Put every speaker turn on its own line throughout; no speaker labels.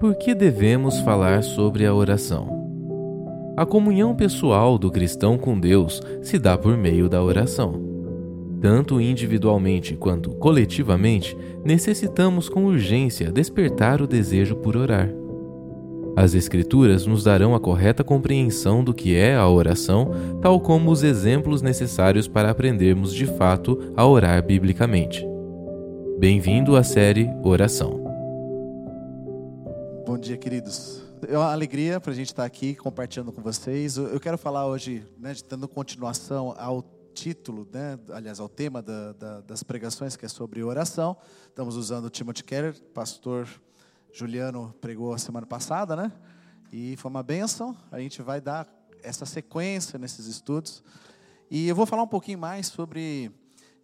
Por que devemos falar sobre a oração? A comunhão pessoal do cristão com Deus se dá por meio da oração. Tanto individualmente quanto coletivamente, necessitamos com urgência despertar o desejo por orar. As Escrituras nos darão a correta compreensão do que é a oração, tal como os exemplos necessários para aprendermos de fato a orar biblicamente. Bem-vindo à série Oração.
Dia, queridos. É uma alegria para a gente estar aqui compartilhando com vocês. Eu quero falar hoje, né, dando continuação ao título, né, aliás, ao tema da, da, das pregações, que é sobre oração. Estamos usando o Timothy Keller, pastor Juliano pregou a semana passada, né? E foi uma benção. A gente vai dar essa sequência nesses estudos. E eu vou falar um pouquinho mais sobre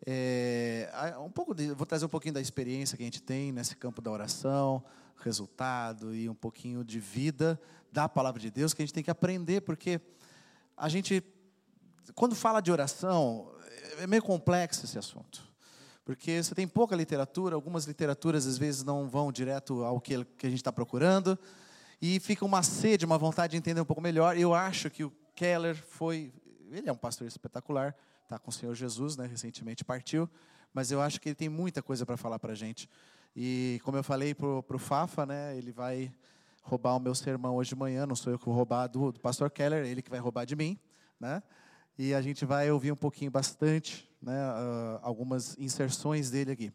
é, um pouco de, vou trazer um pouquinho da experiência que a gente tem nesse campo da oração, resultado e um pouquinho de vida da palavra de Deus que a gente tem que aprender, porque a gente, quando fala de oração, é meio complexo esse assunto. Porque você tem pouca literatura, algumas literaturas às vezes não vão direto ao que, a gente está procurando, e fica uma sede, uma vontade de entender um pouco melhor. Eu acho que o Keller foi, ele é um pastor espetacular, está com o Senhor Jesus, né, recentemente partiu, mas eu acho que ele tem muita coisa para falar para a gente. E como eu falei para o Fafa, né, ele vai roubar o meu sermão hoje de manhã, não sou eu que vou roubar do, do pastor Keller, ele que vai roubar de mim, né? E a gente vai ouvir um pouquinho bastante né, uh, algumas inserções dele aqui.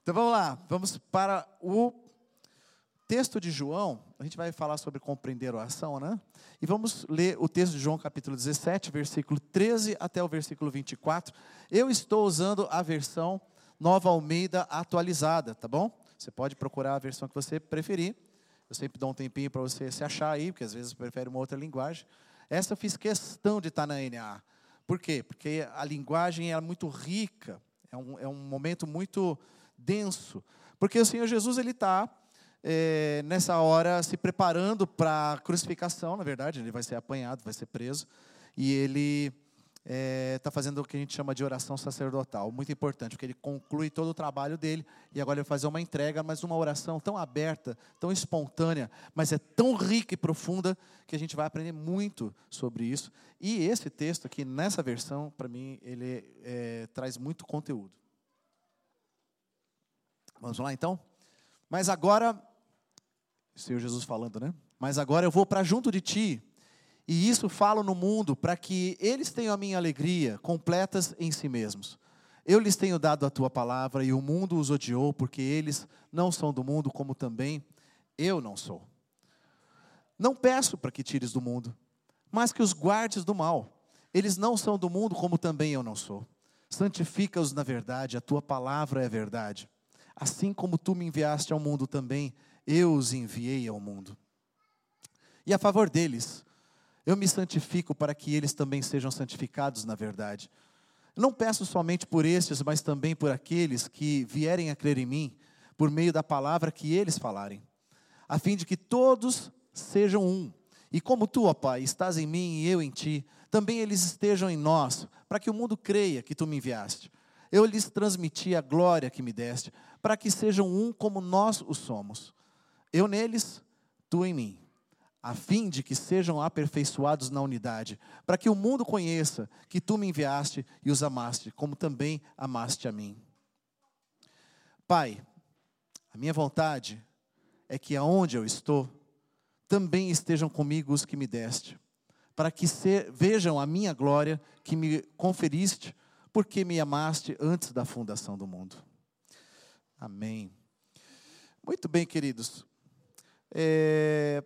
Então vamos lá, vamos para o texto de João. A gente vai falar sobre compreender a oração, né? E vamos ler o texto de João, capítulo 17, versículo 13 até o versículo 24. Eu estou usando a versão Nova Almeida atualizada, tá bom? Você pode procurar a versão que você preferir. Eu sempre dou um tempinho para você se achar aí, porque às vezes prefere uma outra linguagem. Essa eu fiz questão de estar na NA. Por quê? Porque a linguagem é muito rica, é um, é um momento muito denso. Porque o Senhor Jesus ele está é, nessa hora se preparando para a crucificação, na verdade, ele vai ser apanhado, vai ser preso, e ele está é, tá fazendo o que a gente chama de oração sacerdotal, muito importante, porque ele conclui todo o trabalho dele e agora ele vai fazer uma entrega, mas uma oração tão aberta, tão espontânea, mas é tão rica e profunda que a gente vai aprender muito sobre isso. E esse texto aqui, nessa versão, para mim, ele é, traz muito conteúdo. Vamos lá então? Mas agora, Senhor Jesus falando, né? Mas agora eu vou para junto de ti e isso falo no mundo para que eles tenham a minha alegria completas em si mesmos. Eu lhes tenho dado a tua palavra e o mundo os odiou, porque eles não são do mundo, como também eu não sou. Não peço para que tires do mundo, mas que os guardes do mal. Eles não são do mundo, como também eu não sou. Santifica-os na verdade, a tua palavra é verdade. Assim como tu me enviaste ao mundo também, eu os enviei ao mundo. E a favor deles, eu me santifico para que eles também sejam santificados na verdade. Não peço somente por estes, mas também por aqueles que vierem a crer em mim, por meio da palavra que eles falarem, a fim de que todos sejam um. E como tu, ó Pai, estás em mim e eu em ti, também eles estejam em nós, para que o mundo creia que tu me enviaste. Eu lhes transmiti a glória que me deste, para que sejam um como nós o somos. Eu neles, tu em mim a fim de que sejam aperfeiçoados na unidade, para que o mundo conheça que tu me enviaste e os amaste, como também amaste a mim. Pai, a minha vontade é que aonde eu estou, também estejam comigo os que me deste, para que se, vejam a minha glória que me conferiste, porque me amaste antes da fundação do mundo. Amém. Muito bem, queridos. É,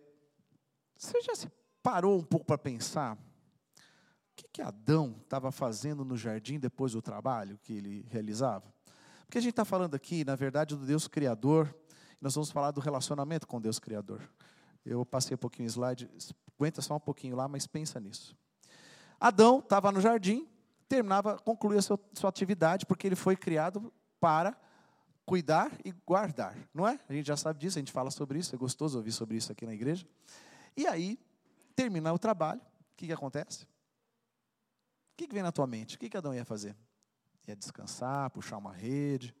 você já se parou um pouco para pensar o que, que Adão estava fazendo no jardim depois do trabalho que ele realizava? Porque a gente está falando aqui, na verdade, do Deus Criador, nós vamos falar do relacionamento com Deus Criador. Eu passei um pouquinho o slide, aguenta só um pouquinho lá, mas pensa nisso. Adão estava no jardim, terminava, concluía sua, sua atividade, porque ele foi criado para cuidar e guardar, não é? A gente já sabe disso, a gente fala sobre isso, é gostoso ouvir sobre isso aqui na igreja. E aí, terminar o trabalho, o que, que acontece? O que, que vem na tua mente? O que, que Adão ia fazer? Ia descansar, puxar uma rede.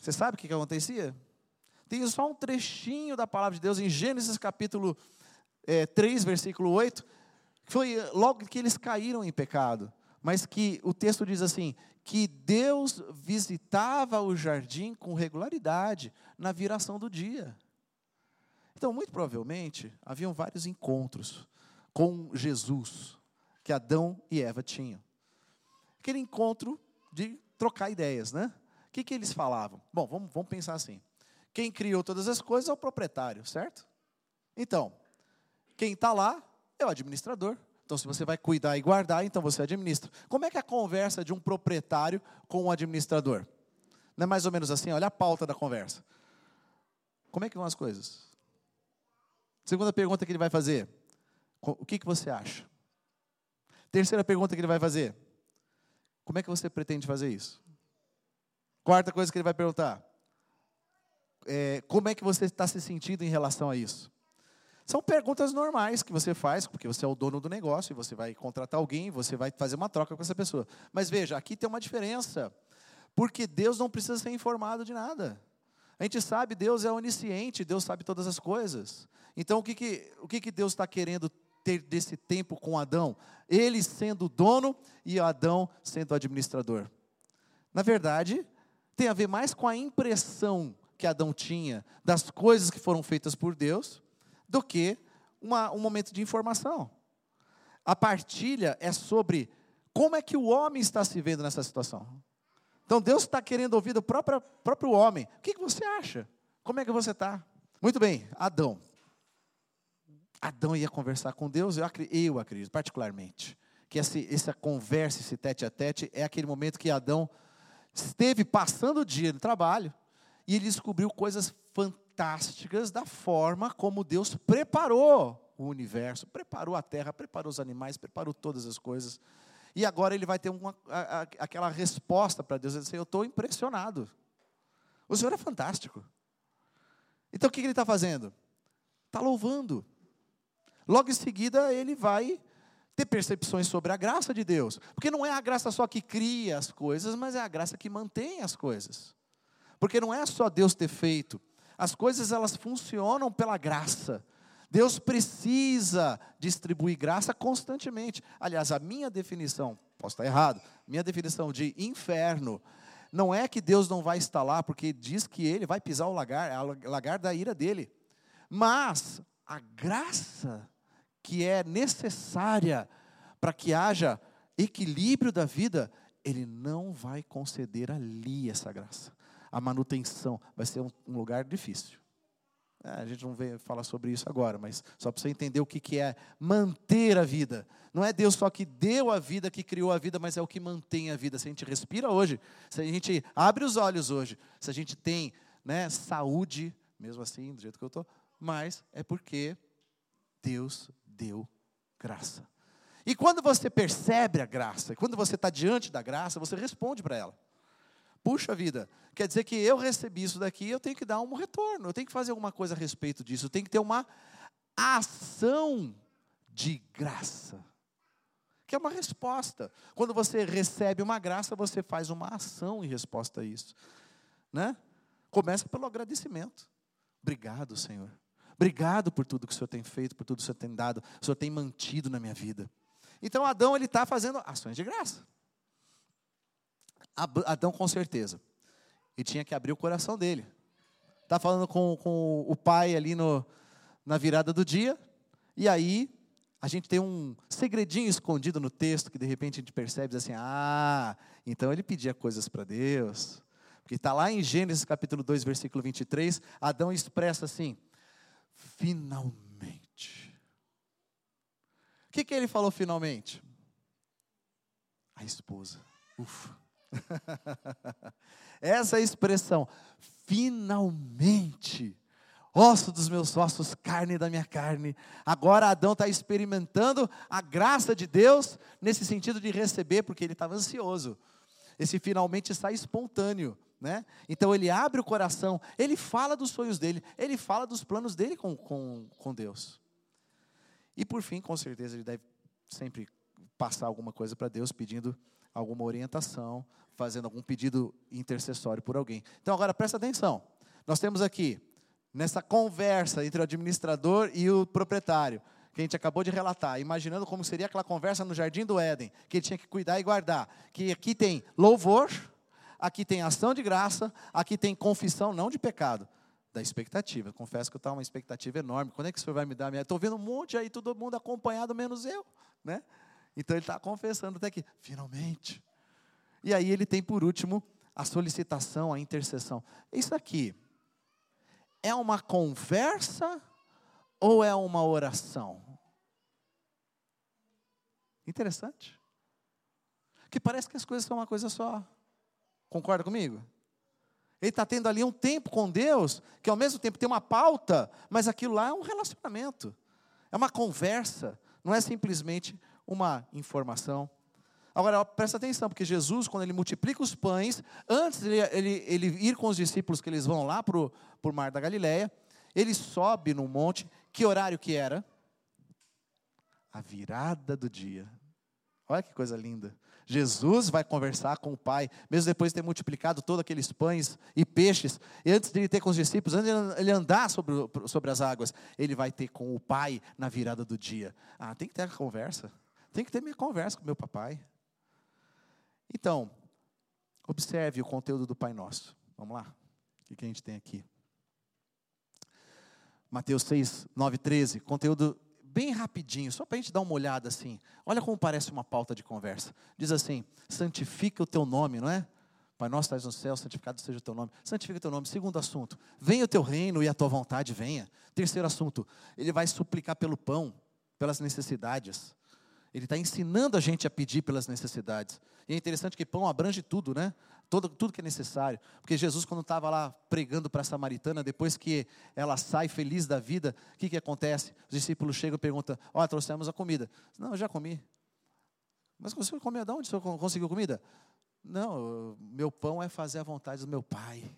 Você sabe o que, que acontecia? Tem só um trechinho da palavra de Deus em Gênesis capítulo é, 3, versículo 8, que foi logo que eles caíram em pecado, mas que o texto diz assim: que Deus visitava o jardim com regularidade na viração do dia. Então, muito provavelmente, haviam vários encontros com Jesus que Adão e Eva tinham. Aquele encontro de trocar ideias, né? O que, que eles falavam? Bom, vamos, vamos pensar assim. Quem criou todas as coisas é o proprietário, certo? Então, quem está lá é o administrador. Então, se você vai cuidar e guardar, então você administra. Como é que é a conversa de um proprietário com um administrador? Não é mais ou menos assim? Olha a pauta da conversa. Como é que vão as coisas? Segunda pergunta que ele vai fazer: o que, que você acha? Terceira pergunta que ele vai fazer: como é que você pretende fazer isso? Quarta coisa que ele vai perguntar: é, como é que você está se sentindo em relação a isso? São perguntas normais que você faz, porque você é o dono do negócio e você vai contratar alguém, você vai fazer uma troca com essa pessoa. Mas veja, aqui tem uma diferença, porque Deus não precisa ser informado de nada. A gente sabe, Deus é onisciente, Deus sabe todas as coisas. Então, o que, que, o que, que Deus está querendo ter desse tempo com Adão? Ele sendo o dono e Adão sendo o administrador. Na verdade, tem a ver mais com a impressão que Adão tinha das coisas que foram feitas por Deus, do que uma, um momento de informação. A partilha é sobre como é que o homem está se vendo nessa situação. Então Deus está querendo ouvir do próprio, próprio homem. O que, que você acha? Como é que você está? Muito bem, Adão. Adão ia conversar com Deus, eu acredito, eu acredito particularmente, que essa conversa, esse tete a tete, é aquele momento que Adão esteve passando o dia no trabalho e ele descobriu coisas fantásticas da forma como Deus preparou o universo, preparou a terra, preparou os animais, preparou todas as coisas. E agora ele vai ter uma, a, a, aquela resposta para Deus, ele diz, eu estou impressionado. O Senhor é fantástico. Então o que ele está fazendo? Está louvando. Logo em seguida ele vai ter percepções sobre a graça de Deus. Porque não é a graça só que cria as coisas, mas é a graça que mantém as coisas. Porque não é só Deus ter feito. As coisas elas funcionam pela graça. Deus precisa distribuir graça constantemente. Aliás, a minha definição, posso estar errado, minha definição de inferno não é que Deus não vai estar lá, porque diz que ele vai pisar o lagar, o lagar da ira dele. Mas a graça que é necessária para que haja equilíbrio da vida, ele não vai conceder ali essa graça. A manutenção vai ser um, um lugar difícil. É, a gente não veio falar sobre isso agora, mas só para você entender o que, que é manter a vida. Não é Deus só que deu a vida, que criou a vida, mas é o que mantém a vida. Se a gente respira hoje, se a gente abre os olhos hoje, se a gente tem né, saúde, mesmo assim, do jeito que eu estou, mas é porque Deus deu graça. E quando você percebe a graça, quando você está diante da graça, você responde para ela. Puxa vida, quer dizer que eu recebi isso daqui, eu tenho que dar um retorno, eu tenho que fazer alguma coisa a respeito disso, eu tenho que ter uma ação de graça. Que é uma resposta. Quando você recebe uma graça, você faz uma ação em resposta a isso. Né? Começa pelo agradecimento. Obrigado, Senhor. Obrigado por tudo que o Senhor tem feito, por tudo que o Senhor tem dado, o Senhor tem mantido na minha vida. Então Adão ele está fazendo ações de graça. Adão com certeza. E tinha que abrir o coração dele. Está falando com, com o pai ali no, na virada do dia. E aí, a gente tem um segredinho escondido no texto que de repente a gente percebe assim: ah, então ele pedia coisas para Deus. Porque está lá em Gênesis capítulo 2, versículo 23, Adão expressa assim: finalmente. O que, que ele falou finalmente? A esposa. Ufa. Essa expressão, finalmente, osso dos meus ossos, carne da minha carne. Agora Adão está experimentando a graça de Deus nesse sentido de receber, porque ele estava ansioso. Esse finalmente sai espontâneo. Né? Então ele abre o coração, ele fala dos sonhos dele, ele fala dos planos dele com, com, com Deus. E por fim, com certeza, ele deve sempre passar alguma coisa para Deus pedindo alguma orientação, fazendo algum pedido intercessório por alguém. Então agora presta atenção. Nós temos aqui nessa conversa entre o administrador e o proprietário, que a gente acabou de relatar, imaginando como seria aquela conversa no jardim do Éden, que ele tinha que cuidar e guardar, que aqui tem louvor, aqui tem ação de graça, aqui tem confissão não de pecado, da expectativa. Confesso que eu estava uma expectativa enorme. Quando é que o senhor vai me dar minha? Estou vendo um monte aí, todo mundo acompanhado, menos eu, né? Então ele está confessando até que, finalmente. E aí ele tem por último a solicitação, a intercessão. Isso aqui é uma conversa ou é uma oração? Interessante. Que parece que as coisas são uma coisa só. Concorda comigo? Ele está tendo ali um tempo com Deus, que ao mesmo tempo tem uma pauta, mas aquilo lá é um relacionamento, é uma conversa, não é simplesmente uma informação. Agora, presta atenção, porque Jesus, quando ele multiplica os pães, antes de ele, ele, ele ir com os discípulos, que eles vão lá para o mar da Galileia, ele sobe no monte, que horário que era? A virada do dia. Olha que coisa linda. Jesus vai conversar com o Pai, mesmo depois de ter multiplicado todos aqueles pães e peixes, e antes de ele ter com os discípulos, antes de ele andar sobre, sobre as águas, ele vai ter com o Pai na virada do dia. Ah, tem que ter a conversa. Tem que ter minha conversa com meu papai. Então, observe o conteúdo do Pai Nosso. Vamos lá? O que a gente tem aqui? Mateus 6, 9, 13. Conteúdo bem rapidinho, só para a gente dar uma olhada assim. Olha como parece uma pauta de conversa. Diz assim: santifica o teu nome, não é? Pai nosso estás no céu, santificado seja o teu nome. Santifica o teu nome. Segundo assunto, venha o teu reino e a tua vontade venha. Terceiro assunto, ele vai suplicar pelo pão, pelas necessidades. Ele está ensinando a gente a pedir pelas necessidades. E é interessante que pão abrange tudo, né? Tudo que é necessário. Porque Jesus, quando estava lá pregando para a samaritana, depois que ela sai feliz da vida, o que, que acontece? Os discípulos chegam e perguntam: Ó, oh, trouxemos a comida. Não, eu já comi. Mas você comeu de onde? Você conseguiu comida? Não, meu pão é fazer a vontade do meu pai.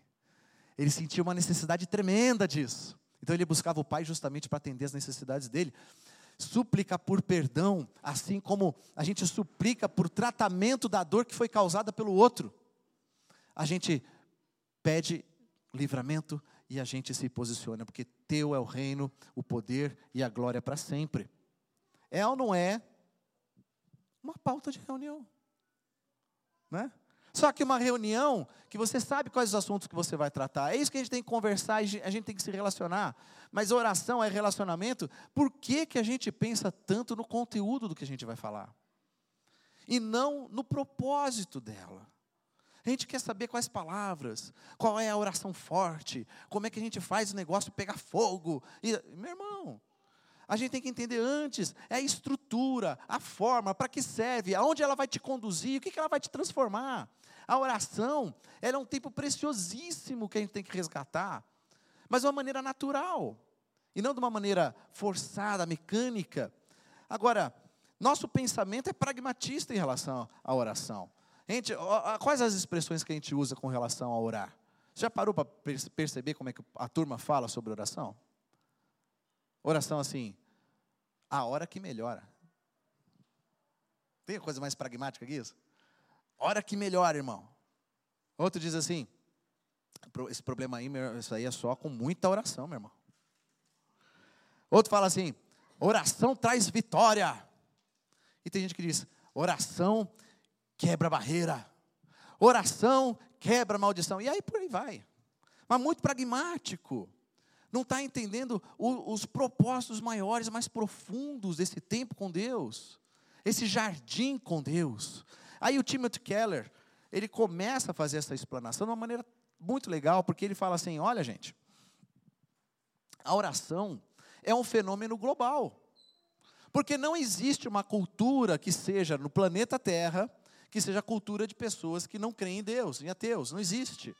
Ele sentia uma necessidade tremenda disso. Então ele buscava o pai justamente para atender as necessidades dele súplica por perdão, assim como a gente suplica por tratamento da dor que foi causada pelo outro. A gente pede livramento e a gente se posiciona, porque teu é o reino, o poder e a glória para sempre. É ou não é uma pauta de reunião? Né? Só que uma reunião que você sabe quais os assuntos que você vai tratar. É isso que a gente tem que conversar e a gente tem que se relacionar. Mas oração é relacionamento. Por que, que a gente pensa tanto no conteúdo do que a gente vai falar? E não no propósito dela. A gente quer saber quais palavras, qual é a oração forte, como é que a gente faz o negócio pegar fogo. E, meu irmão, a gente tem que entender antes é a estrutura, a forma, para que serve, aonde ela vai te conduzir, o que, que ela vai te transformar. A oração, ela é um tempo preciosíssimo que a gente tem que resgatar, mas de uma maneira natural, e não de uma maneira forçada, mecânica. Agora, nosso pensamento é pragmatista em relação à oração. Gente, quais as expressões que a gente usa com relação a orar? Você já parou para perceber como é que a turma fala sobre oração? Oração assim, a hora que melhora. Tem coisa mais pragmática que isso? Hora que melhora, irmão. Outro diz assim: esse problema aí, isso aí é só com muita oração, meu irmão. Outro fala assim: oração traz vitória. E tem gente que diz: oração quebra barreira. Oração quebra maldição. E aí por aí vai. Mas muito pragmático. Não está entendendo o, os propósitos maiores, mais profundos desse tempo com Deus. Esse jardim com Deus. Aí o Timothy Keller, ele começa a fazer essa explanação de uma maneira muito legal, porque ele fala assim: olha, gente, a oração é um fenômeno global. Porque não existe uma cultura que seja no planeta Terra, que seja a cultura de pessoas que não creem em Deus, em ateus. Não existe.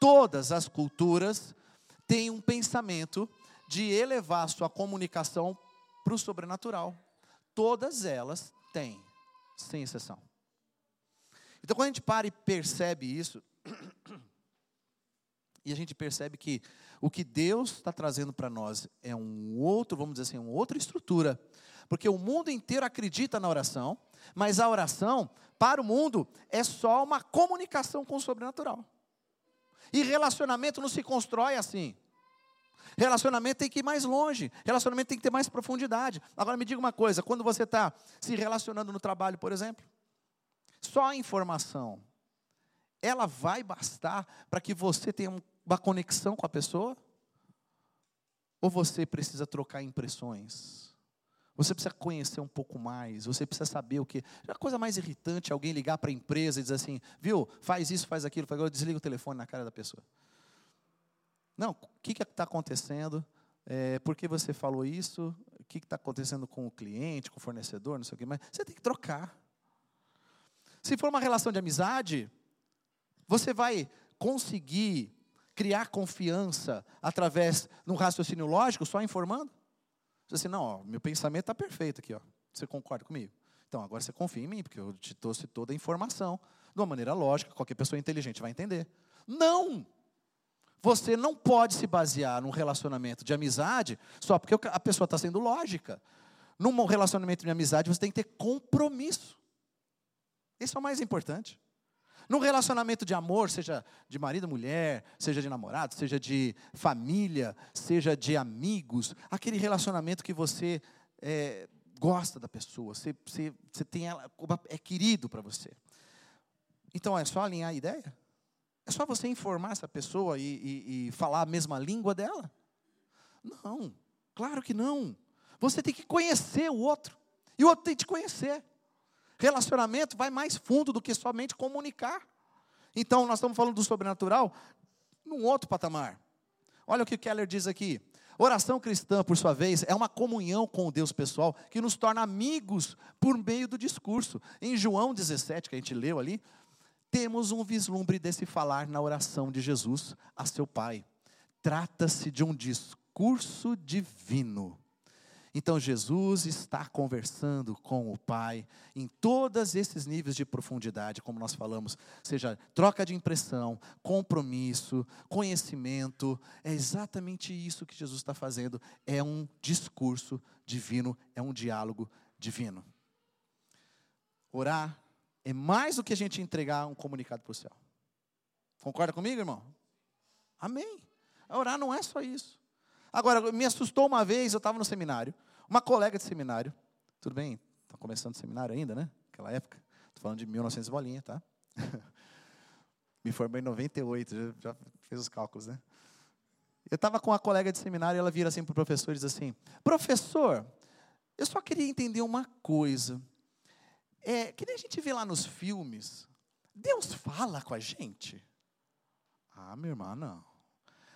Todas as culturas têm um pensamento de elevar sua comunicação para o sobrenatural. Todas elas têm, sem exceção. Então, quando a gente para e percebe isso, e a gente percebe que o que Deus está trazendo para nós é um outro, vamos dizer assim, uma outra estrutura. Porque o mundo inteiro acredita na oração, mas a oração, para o mundo, é só uma comunicação com o sobrenatural. E relacionamento não se constrói assim. Relacionamento tem que ir mais longe, relacionamento tem que ter mais profundidade. Agora me diga uma coisa: quando você está se relacionando no trabalho, por exemplo, só a informação, ela vai bastar para que você tenha uma conexão com a pessoa? Ou você precisa trocar impressões? Você precisa conhecer um pouco mais, você precisa saber o que. A coisa mais irritante é alguém ligar para a empresa e dizer assim, viu, faz isso, faz aquilo, aquilo, desliga o telefone na cara da pessoa. Não, o que está acontecendo? É, por que você falou isso? O que está acontecendo com o cliente, com o fornecedor, não sei o que mais? Você tem que trocar. Se for uma relação de amizade, você vai conseguir criar confiança através de um raciocínio lógico, só informando? Você assim, não, ó, meu pensamento está perfeito aqui, ó. Você concorda comigo? Então agora você confia em mim, porque eu te trouxe toda a informação de uma maneira lógica, qualquer pessoa inteligente vai entender. Não! Você não pode se basear num relacionamento de amizade só porque a pessoa está sendo lógica. Num relacionamento de amizade, você tem que ter compromisso. Isso é o mais importante. Num relacionamento de amor, seja de marido mulher, seja de namorado, seja de família, seja de amigos, aquele relacionamento que você é, gosta da pessoa, você, você, você tem ela, é querido para você. Então é só alinhar a ideia? É só você informar essa pessoa e, e, e falar a mesma língua dela? Não, claro que não. Você tem que conhecer o outro, e o outro tem que te conhecer. Relacionamento vai mais fundo do que somente comunicar. Então, nós estamos falando do sobrenatural num outro patamar. Olha o que Keller diz aqui. Oração cristã, por sua vez, é uma comunhão com o Deus pessoal que nos torna amigos por meio do discurso. Em João 17, que a gente leu ali, temos um vislumbre desse falar na oração de Jesus a seu Pai. Trata-se de um discurso divino então Jesus está conversando com o Pai em todos esses níveis de profundidade, como nós falamos, seja troca de impressão, compromisso, conhecimento. É exatamente isso que Jesus está fazendo. É um discurso divino, é um diálogo divino. Orar é mais do que a gente entregar um comunicado para o céu. Concorda comigo, irmão? Amém. Orar não é só isso. Agora, me assustou uma vez, eu estava no seminário, uma colega de seminário, tudo bem, está começando o seminário ainda, né? Aquela época, estou falando de 1900 bolinha, tá? me formei em 98, já, já fez os cálculos, né? Eu estava com uma colega de seminário e ela vira assim para o professor e diz assim: Professor, eu só queria entender uma coisa. É, que nem a gente vê lá nos filmes, Deus fala com a gente? Ah, minha irmã, não.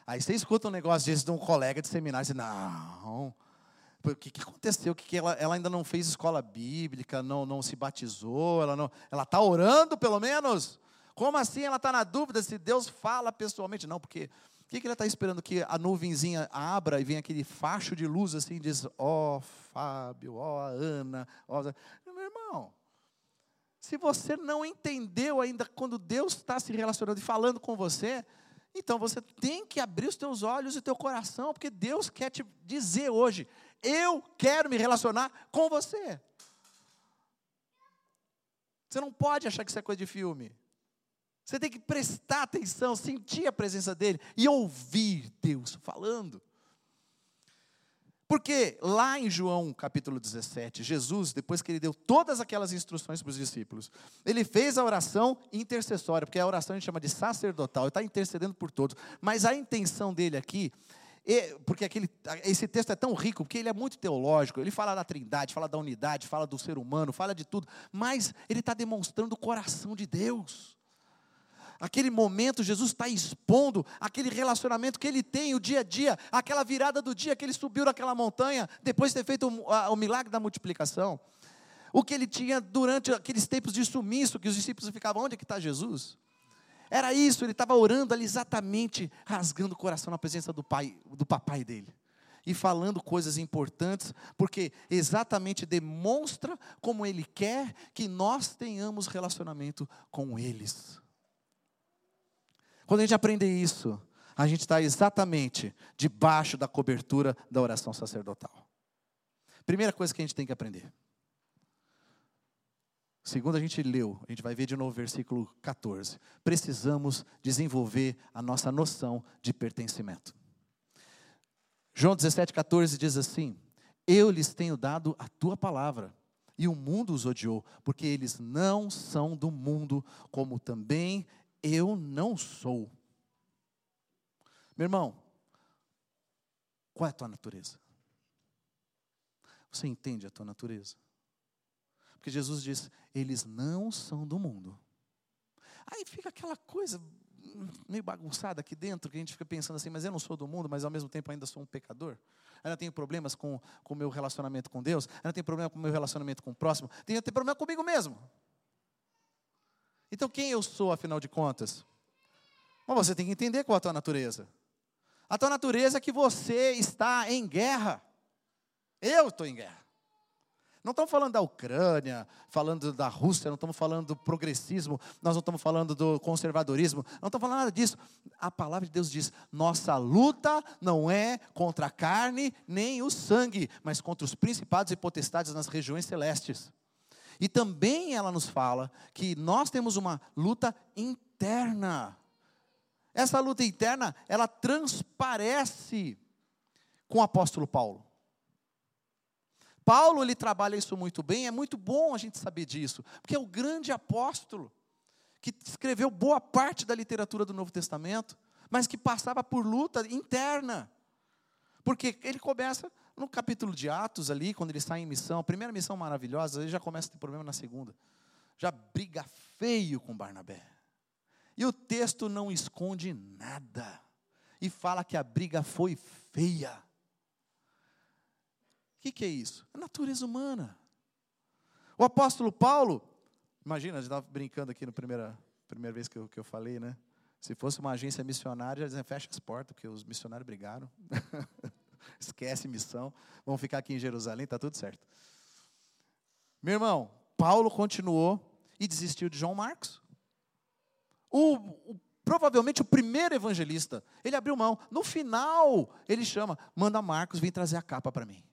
Aí você escuta um negócio desse de um colega de seminário e diz, não, o que, que aconteceu? Que, que ela, ela, ainda não fez escola bíblica, não, não se batizou, ela não, ela está orando pelo menos? Como assim ela está na dúvida se Deus fala pessoalmente? Não, porque o que, que ela está esperando? Que a nuvenzinha abra e venha aquele facho de luz assim e diz, ó oh, Fábio, ó oh, Ana, ó... Oh. Meu irmão, se você não entendeu ainda quando Deus está se relacionando e falando com você, então você tem que abrir os teus olhos e teu coração, porque Deus quer te dizer hoje: eu quero me relacionar com você. Você não pode achar que isso é coisa de filme. Você tem que prestar atenção, sentir a presença dele e ouvir Deus falando. Porque lá em João capítulo 17, Jesus, depois que ele deu todas aquelas instruções para os discípulos, ele fez a oração intercessória, porque a oração a gente chama de sacerdotal, ele está intercedendo por todos. Mas a intenção dele aqui, porque aquele, esse texto é tão rico, porque ele é muito teológico, ele fala da trindade, fala da unidade, fala do ser humano, fala de tudo, mas ele está demonstrando o coração de Deus aquele momento, Jesus está expondo aquele relacionamento que ele tem, o dia a dia, aquela virada do dia que ele subiu naquela montanha, depois de ter feito o, a, o milagre da multiplicação. O que ele tinha durante aqueles tempos de sumiço, que os discípulos ficavam, onde é que está Jesus? Era isso, ele estava orando ali exatamente, rasgando o coração na presença do pai, do papai dele. E falando coisas importantes, porque exatamente demonstra como ele quer que nós tenhamos relacionamento com eles. Quando a gente aprende isso, a gente está exatamente debaixo da cobertura da oração sacerdotal. Primeira coisa que a gente tem que aprender. Segundo a gente leu, a gente vai ver de novo o versículo 14. Precisamos desenvolver a nossa noção de pertencimento. João 17, 14 diz assim: Eu lhes tenho dado a tua palavra, e o mundo os odiou, porque eles não são do mundo, como também eu não sou. Meu irmão, qual é a tua natureza? Você entende a tua natureza? Porque Jesus diz: eles não são do mundo. Aí fica aquela coisa meio bagunçada aqui dentro, que a gente fica pensando assim, mas eu não sou do mundo, mas ao mesmo tempo ainda sou um pecador. Ainda tenho problemas com o meu relacionamento com Deus, ainda tenho problema com o meu relacionamento com o próximo, tenho até problema comigo mesmo. Então quem eu sou, afinal de contas? Bom, você tem que entender qual é a tua natureza. A tua natureza é que você está em guerra. Eu estou em guerra. Não estamos falando da Ucrânia, falando da Rússia, não estamos falando do progressismo, nós não estamos falando do conservadorismo, não estamos falando nada disso. A palavra de Deus diz: nossa luta não é contra a carne nem o sangue, mas contra os principados e potestades nas regiões celestes. E também ela nos fala que nós temos uma luta interna. Essa luta interna, ela transparece com o apóstolo Paulo. Paulo ele trabalha isso muito bem, é muito bom a gente saber disso, porque é o grande apóstolo que escreveu boa parte da literatura do Novo Testamento, mas que passava por luta interna. Porque ele começa no capítulo de Atos ali, quando ele sai em missão, a primeira missão maravilhosa, ele já começa a ter problema na segunda. Já briga feio com Barnabé. E o texto não esconde nada. E fala que a briga foi feia. O que, que é isso? É natureza humana. O apóstolo Paulo, imagina, a gente estava brincando aqui na primeira, primeira vez que eu, que eu falei, né? Se fosse uma agência missionária, já fecha as portas, porque os missionários brigaram. Esquece missão. Vamos ficar aqui em Jerusalém, está tudo certo. Meu irmão, Paulo continuou e desistiu de João Marcos. O, o, provavelmente o primeiro evangelista, ele abriu mão. No final, ele chama, manda Marcos vir trazer a capa para mim.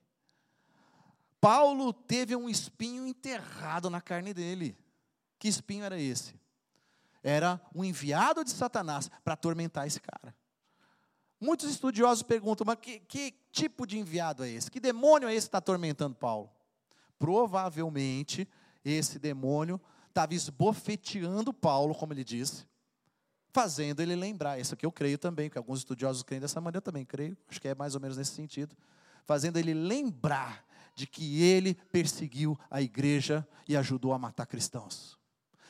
Paulo teve um espinho enterrado na carne dele. Que espinho era esse? Era um enviado de Satanás para atormentar esse cara. Muitos estudiosos perguntam, mas que, que, tipo de enviado é esse? Que demônio é esse que está atormentando Paulo? Provavelmente, esse demônio estava esbofeteando Paulo, como ele disse, fazendo ele lembrar. Isso aqui eu creio também, que alguns estudiosos creem dessa maneira, eu também creio, acho que é mais ou menos nesse sentido. Fazendo ele lembrar de que ele perseguiu a igreja e ajudou a matar cristãos.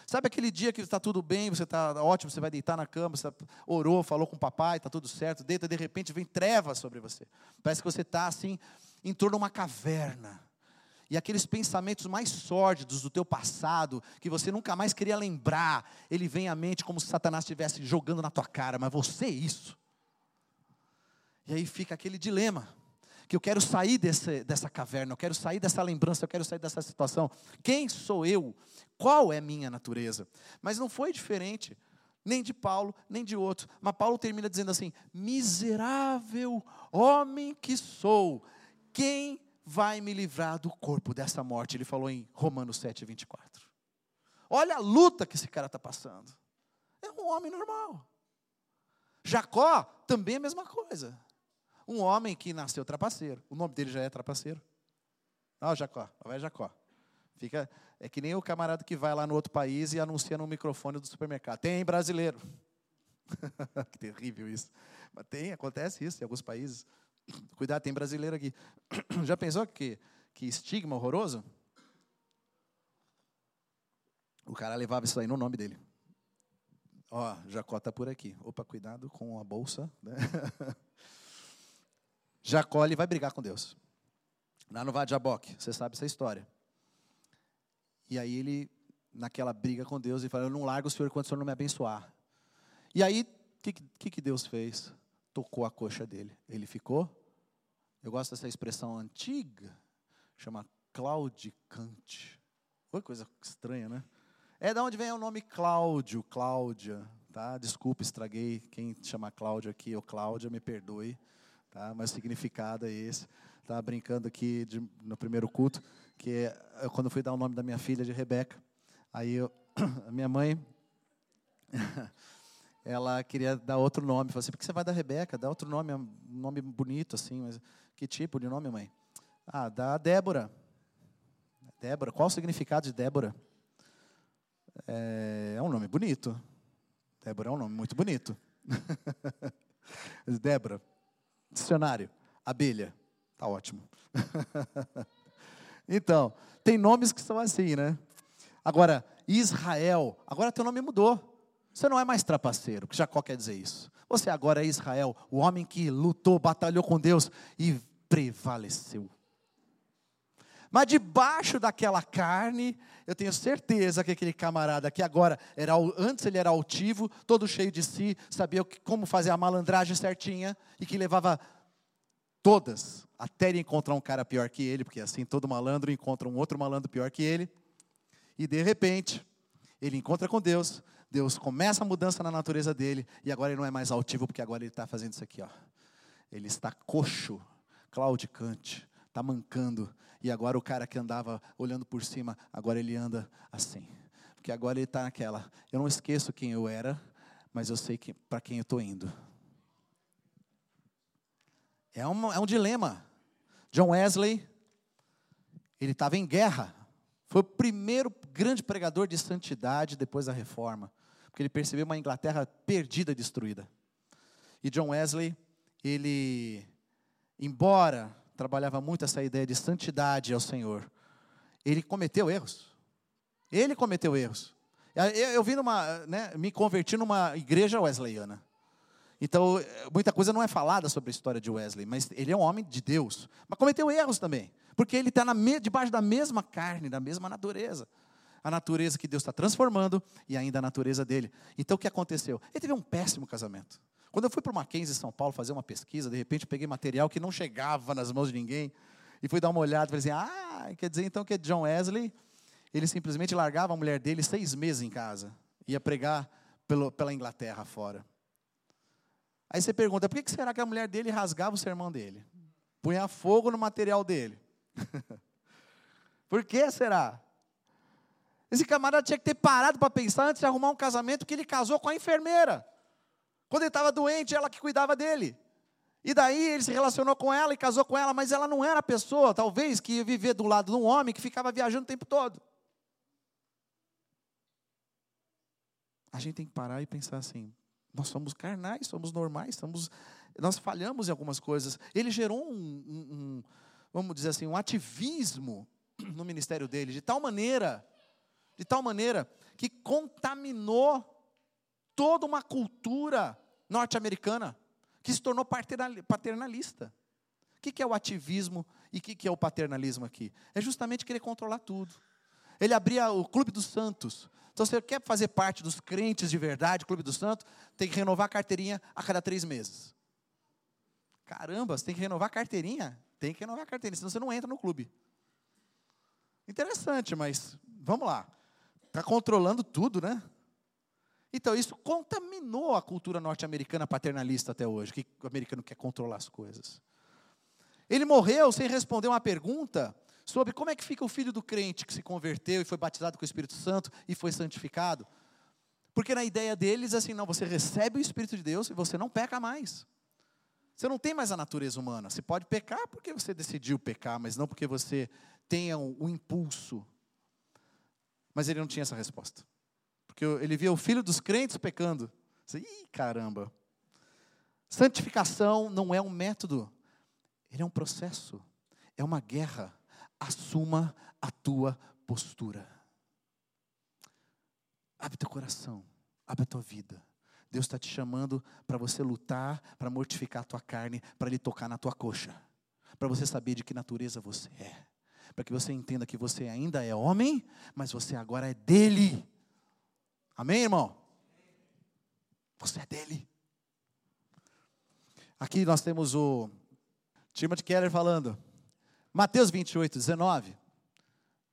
Sabe aquele dia que está tudo bem, você está ótimo, você vai deitar na cama, você orou, falou com o papai, está tudo certo, deita, de repente vem trevas sobre você. Parece que você está assim, em torno de uma caverna e aqueles pensamentos mais sórdidos do teu passado, que você nunca mais queria lembrar, ele vem à mente como se Satanás estivesse jogando na tua cara, mas você é isso. E aí fica aquele dilema, que eu quero sair desse, dessa caverna, eu quero sair dessa lembrança, eu quero sair dessa situação. Quem sou eu? Qual é minha natureza? Mas não foi diferente, nem de Paulo, nem de outros. Mas Paulo termina dizendo assim: miserável homem que sou, quem vai me livrar do corpo dessa morte. Ele falou em Romanos 7, 24. Olha a luta que esse cara está passando. É um homem normal. Jacó também é a mesma coisa. Um homem que nasceu trapaceiro. O nome dele já é trapaceiro. Ó, Jacó, vai Jacó. Fica, é que nem o camarada que vai lá no outro país e anuncia no microfone do supermercado. Tem brasileiro. que terrível isso. Mas tem, acontece isso em alguns países. Cuidado, tem brasileiro aqui. Já pensou que, que estigma horroroso? O cara levava isso aí no nome dele. Ó, Jacó está por aqui. Opa, cuidado com a bolsa. Né? Jacó ele vai brigar com Deus. Lá no Vade Jaboque, você sabe essa história. E aí ele, naquela briga com Deus, ele fala, eu não largo o Senhor enquanto o Senhor não me abençoar. E aí, o que, que, que Deus fez? Tocou a coxa dele. Ele ficou eu gosto dessa expressão antiga, chama claudicante. Foi coisa estranha, né? É da onde vem o nome Cláudio, Cláudia, tá? Desculpa, estraguei quem chama Cláudio aqui ou Cláudia, me perdoe, tá? Mas o significado é esse. Estava brincando aqui de, no primeiro culto, que é quando eu fui dar o nome da minha filha de Rebeca. Aí eu, a minha mãe ela queria dar outro nome. Falei assim, por que você vai dar Rebeca? Dá outro nome, um nome bonito assim. Mas que tipo de nome, mãe? Ah, dá Débora. Débora, qual o significado de Débora? É, é um nome bonito. Débora é um nome muito bonito. Débora, dicionário, abelha. Tá ótimo. então, tem nomes que são assim, né? Agora, Israel, agora teu nome mudou. Você não é mais trapaceiro, que Jacó quer dizer isso. Você agora é Israel, o homem que lutou, batalhou com Deus e prevaleceu. Mas debaixo daquela carne, eu tenho certeza que aquele camarada que agora era antes ele era altivo, todo cheio de si, sabia como fazer a malandragem certinha e que levava todas até ele encontrar um cara pior que ele, porque assim todo malandro encontra um outro malandro pior que ele. E de repente, ele encontra com Deus, Deus começa a mudança na natureza dele, e agora ele não é mais altivo, porque agora ele está fazendo isso aqui, ó. Ele está coxo, claudicante, está mancando, e agora o cara que andava olhando por cima, agora ele anda assim. Porque agora ele está naquela, eu não esqueço quem eu era, mas eu sei que, para quem eu estou indo. É, uma, é um dilema. John Wesley, ele estava em guerra. Foi o primeiro grande pregador de santidade depois da reforma. Porque ele percebeu uma Inglaterra perdida, destruída. E John Wesley, ele, embora trabalhava muito essa ideia de santidade ao Senhor, ele cometeu erros. Ele cometeu erros. Eu, vim numa, né, me converti numa igreja wesleyana. Então, muita coisa não é falada sobre a história de Wesley, mas ele é um homem de Deus. Mas cometeu erros também, porque ele está debaixo da mesma carne, da mesma natureza. A natureza que Deus está transformando e ainda a natureza dele. Então, o que aconteceu? Ele teve um péssimo casamento. Quando eu fui para o Mackenzie, São Paulo, fazer uma pesquisa, de repente peguei material que não chegava nas mãos de ninguém, e fui dar uma olhada e falei assim, ah, quer dizer então que John Wesley, ele simplesmente largava a mulher dele seis meses em casa, ia pregar pelo, pela Inglaterra fora. Aí você pergunta, por que será que a mulher dele rasgava o sermão dele? Punha fogo no material dele. por que será? Esse camarada tinha que ter parado para pensar antes de arrumar um casamento, que ele casou com a enfermeira. Quando ele estava doente, ela que cuidava dele. E daí ele se relacionou com ela e casou com ela, mas ela não era a pessoa, talvez, que ia viver do lado de um homem que ficava viajando o tempo todo. A gente tem que parar e pensar assim: nós somos carnais, somos normais, somos, nós falhamos em algumas coisas. Ele gerou um, um, um, vamos dizer assim, um ativismo no ministério dele, de tal maneira, de tal maneira, que contaminou toda uma cultura norte-americana, que se tornou paternalista. O que é o ativismo e o que é o paternalismo aqui? É justamente querer controlar tudo. Ele abria o Clube dos Santos, então, você quer fazer parte dos crentes de verdade, Clube do Santo, tem que renovar a carteirinha a cada três meses. Caramba, você tem que renovar a carteirinha? Tem que renovar a carteirinha, senão você não entra no clube. Interessante, mas vamos lá. Está controlando tudo, né? Então, isso contaminou a cultura norte-americana paternalista até hoje, que o americano quer controlar as coisas. Ele morreu sem responder uma pergunta sobre como é que fica o filho do crente que se converteu e foi batizado com o Espírito Santo e foi santificado. Porque na ideia deles, assim, não, você recebe o Espírito de Deus e você não peca mais. Você não tem mais a natureza humana. Você pode pecar porque você decidiu pecar, mas não porque você tenha o um, um impulso. Mas ele não tinha essa resposta. Porque ele via o filho dos crentes pecando. Ih, caramba. Santificação não é um método, ele é um processo, é uma guerra assuma a tua postura. Abre teu coração, abre a tua vida. Deus está te chamando para você lutar, para mortificar a tua carne, para Ele tocar na tua coxa, para você saber de que natureza você é, para que você entenda que você ainda é homem, mas você agora é dele. Amém, irmão? Você é dele. Aqui nós temos o Timothy Keller falando. Mateus 28, 19,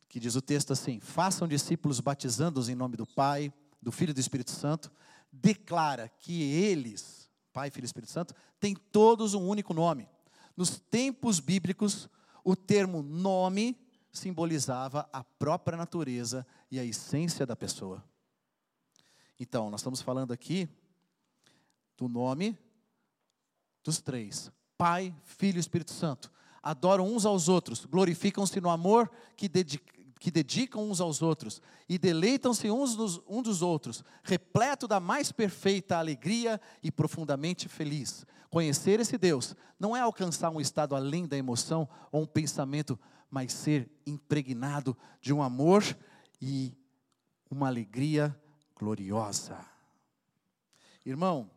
que diz o texto assim: Façam discípulos batizando-os em nome do Pai, do Filho e do Espírito Santo, declara que eles, Pai, Filho e Espírito Santo, têm todos um único nome. Nos tempos bíblicos, o termo nome simbolizava a própria natureza e a essência da pessoa. Então, nós estamos falando aqui do nome dos três: Pai, Filho e Espírito Santo. Adoram uns aos outros, glorificam-se no amor que, que dedicam uns aos outros e deleitam-se uns um dos outros, repleto da mais perfeita alegria e profundamente feliz. Conhecer esse Deus não é alcançar um estado além da emoção ou um pensamento, mas ser impregnado de um amor e uma alegria gloriosa. Irmão,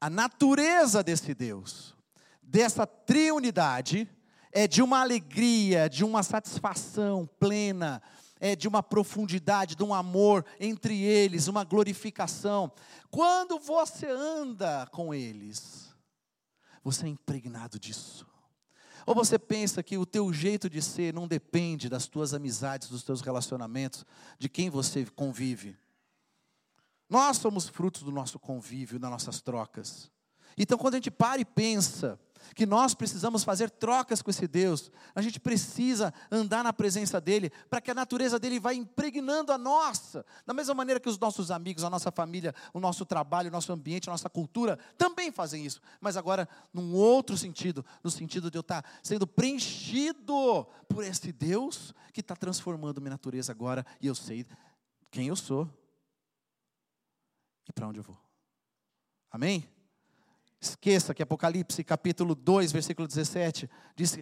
a natureza desse Deus, dessa triunidade, é de uma alegria, de uma satisfação plena, é de uma profundidade, de um amor entre eles, uma glorificação. Quando você anda com eles, você é impregnado disso. Ou você pensa que o teu jeito de ser não depende das tuas amizades, dos teus relacionamentos, de quem você convive. Nós somos frutos do nosso convívio, das nossas trocas. Então, quando a gente para e pensa que nós precisamos fazer trocas com esse Deus, a gente precisa andar na presença dEle, para que a natureza dEle vá impregnando a nossa, da mesma maneira que os nossos amigos, a nossa família, o nosso trabalho, o nosso ambiente, a nossa cultura, também fazem isso, mas agora num outro sentido, no sentido de eu estar sendo preenchido por esse Deus que está transformando minha natureza agora, e eu sei quem eu sou e para onde eu vou. Amém? Esqueça que Apocalipse capítulo 2, versículo 17, diz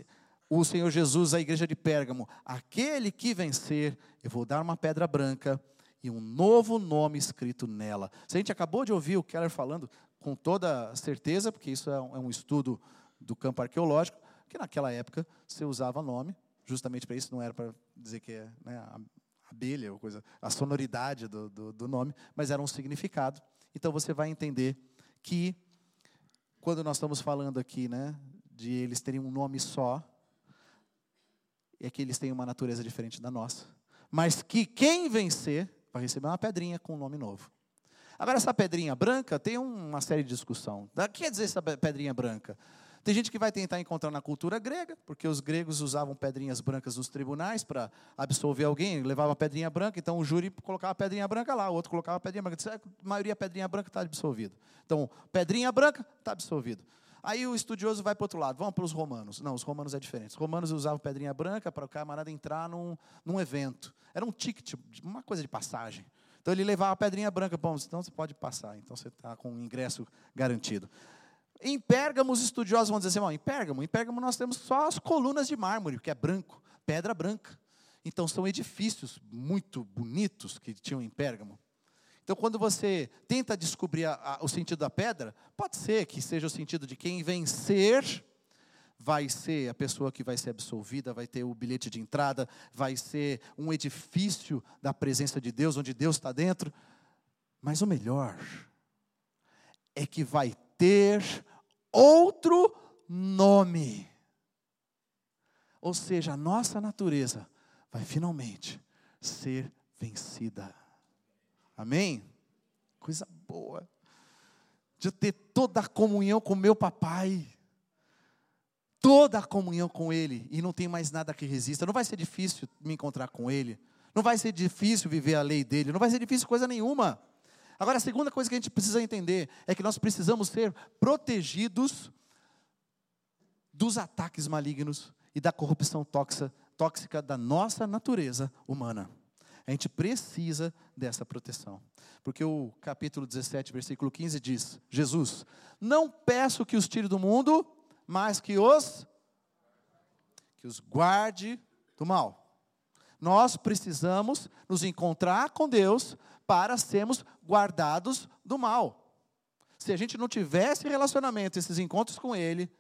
o Senhor Jesus à igreja de Pérgamo: Aquele que vencer, eu vou dar uma pedra branca e um novo nome escrito nela. Se a gente acabou de ouvir o Keller falando com toda certeza, porque isso é um, é estudo do campo arqueológico, que naquela época se usava nome, justamente para isso, não era para dizer que é né, abelha, ou coisa, a sonoridade do, do, do nome, mas era um significado. Então você vai entender que quando nós estamos falando aqui, né, de eles terem um nome só, é que eles têm uma natureza diferente da nossa. Mas que quem vencer vai receber uma pedrinha com um nome novo. Agora, essa pedrinha branca tem uma série de discussão. O que quer dizer essa pedrinha branca? Tem gente que vai tentar encontrar na cultura grega, porque os gregos usavam pedrinhas brancas nos tribunais para absolver alguém, levava pedrinha branca, então o júri colocava pedrinha branca lá, o outro colocava pedrinha branca. A maioria pedrinha branca está absolvido. Então, pedrinha branca está absolvido. Aí o estudioso vai para o outro lado, vamos para os romanos. Não, os romanos é diferente. Os romanos usavam pedrinha branca para o camarada entrar num, num evento. Era um ticket, uma coisa de passagem. Então ele levava a pedrinha branca, bom, então você pode passar, então você está com o ingresso garantido. Em Pérgamo, os estudiosos vão dizer assim: em Pérgamo, em Pérgamo nós temos só as colunas de mármore, que é branco, pedra branca. Então são edifícios muito bonitos que tinham em Pérgamo. Então, quando você tenta descobrir a, a, o sentido da pedra, pode ser que seja o sentido de quem vencer vai ser a pessoa que vai ser absolvida, vai ter o bilhete de entrada, vai ser um edifício da presença de Deus, onde Deus está dentro. Mas o melhor é que vai ter outro nome. Ou seja, a nossa natureza vai finalmente ser vencida. Amém? Coisa boa. De ter toda a comunhão com meu papai. Toda a comunhão com ele. E não tem mais nada que resista. Não vai ser difícil me encontrar com ele. Não vai ser difícil viver a lei dele. Não vai ser difícil coisa nenhuma. Agora, a segunda coisa que a gente precisa entender é que nós precisamos ser protegidos dos ataques malignos e da corrupção tóxica, tóxica da nossa natureza humana. A gente precisa dessa proteção. Porque o capítulo 17, versículo 15 diz: Jesus, não peço que os tire do mundo, mas que os que os guarde do mal. Nós precisamos nos encontrar com Deus para sermos guardados do mal. Se a gente não tivesse relacionamento, esses encontros com Ele,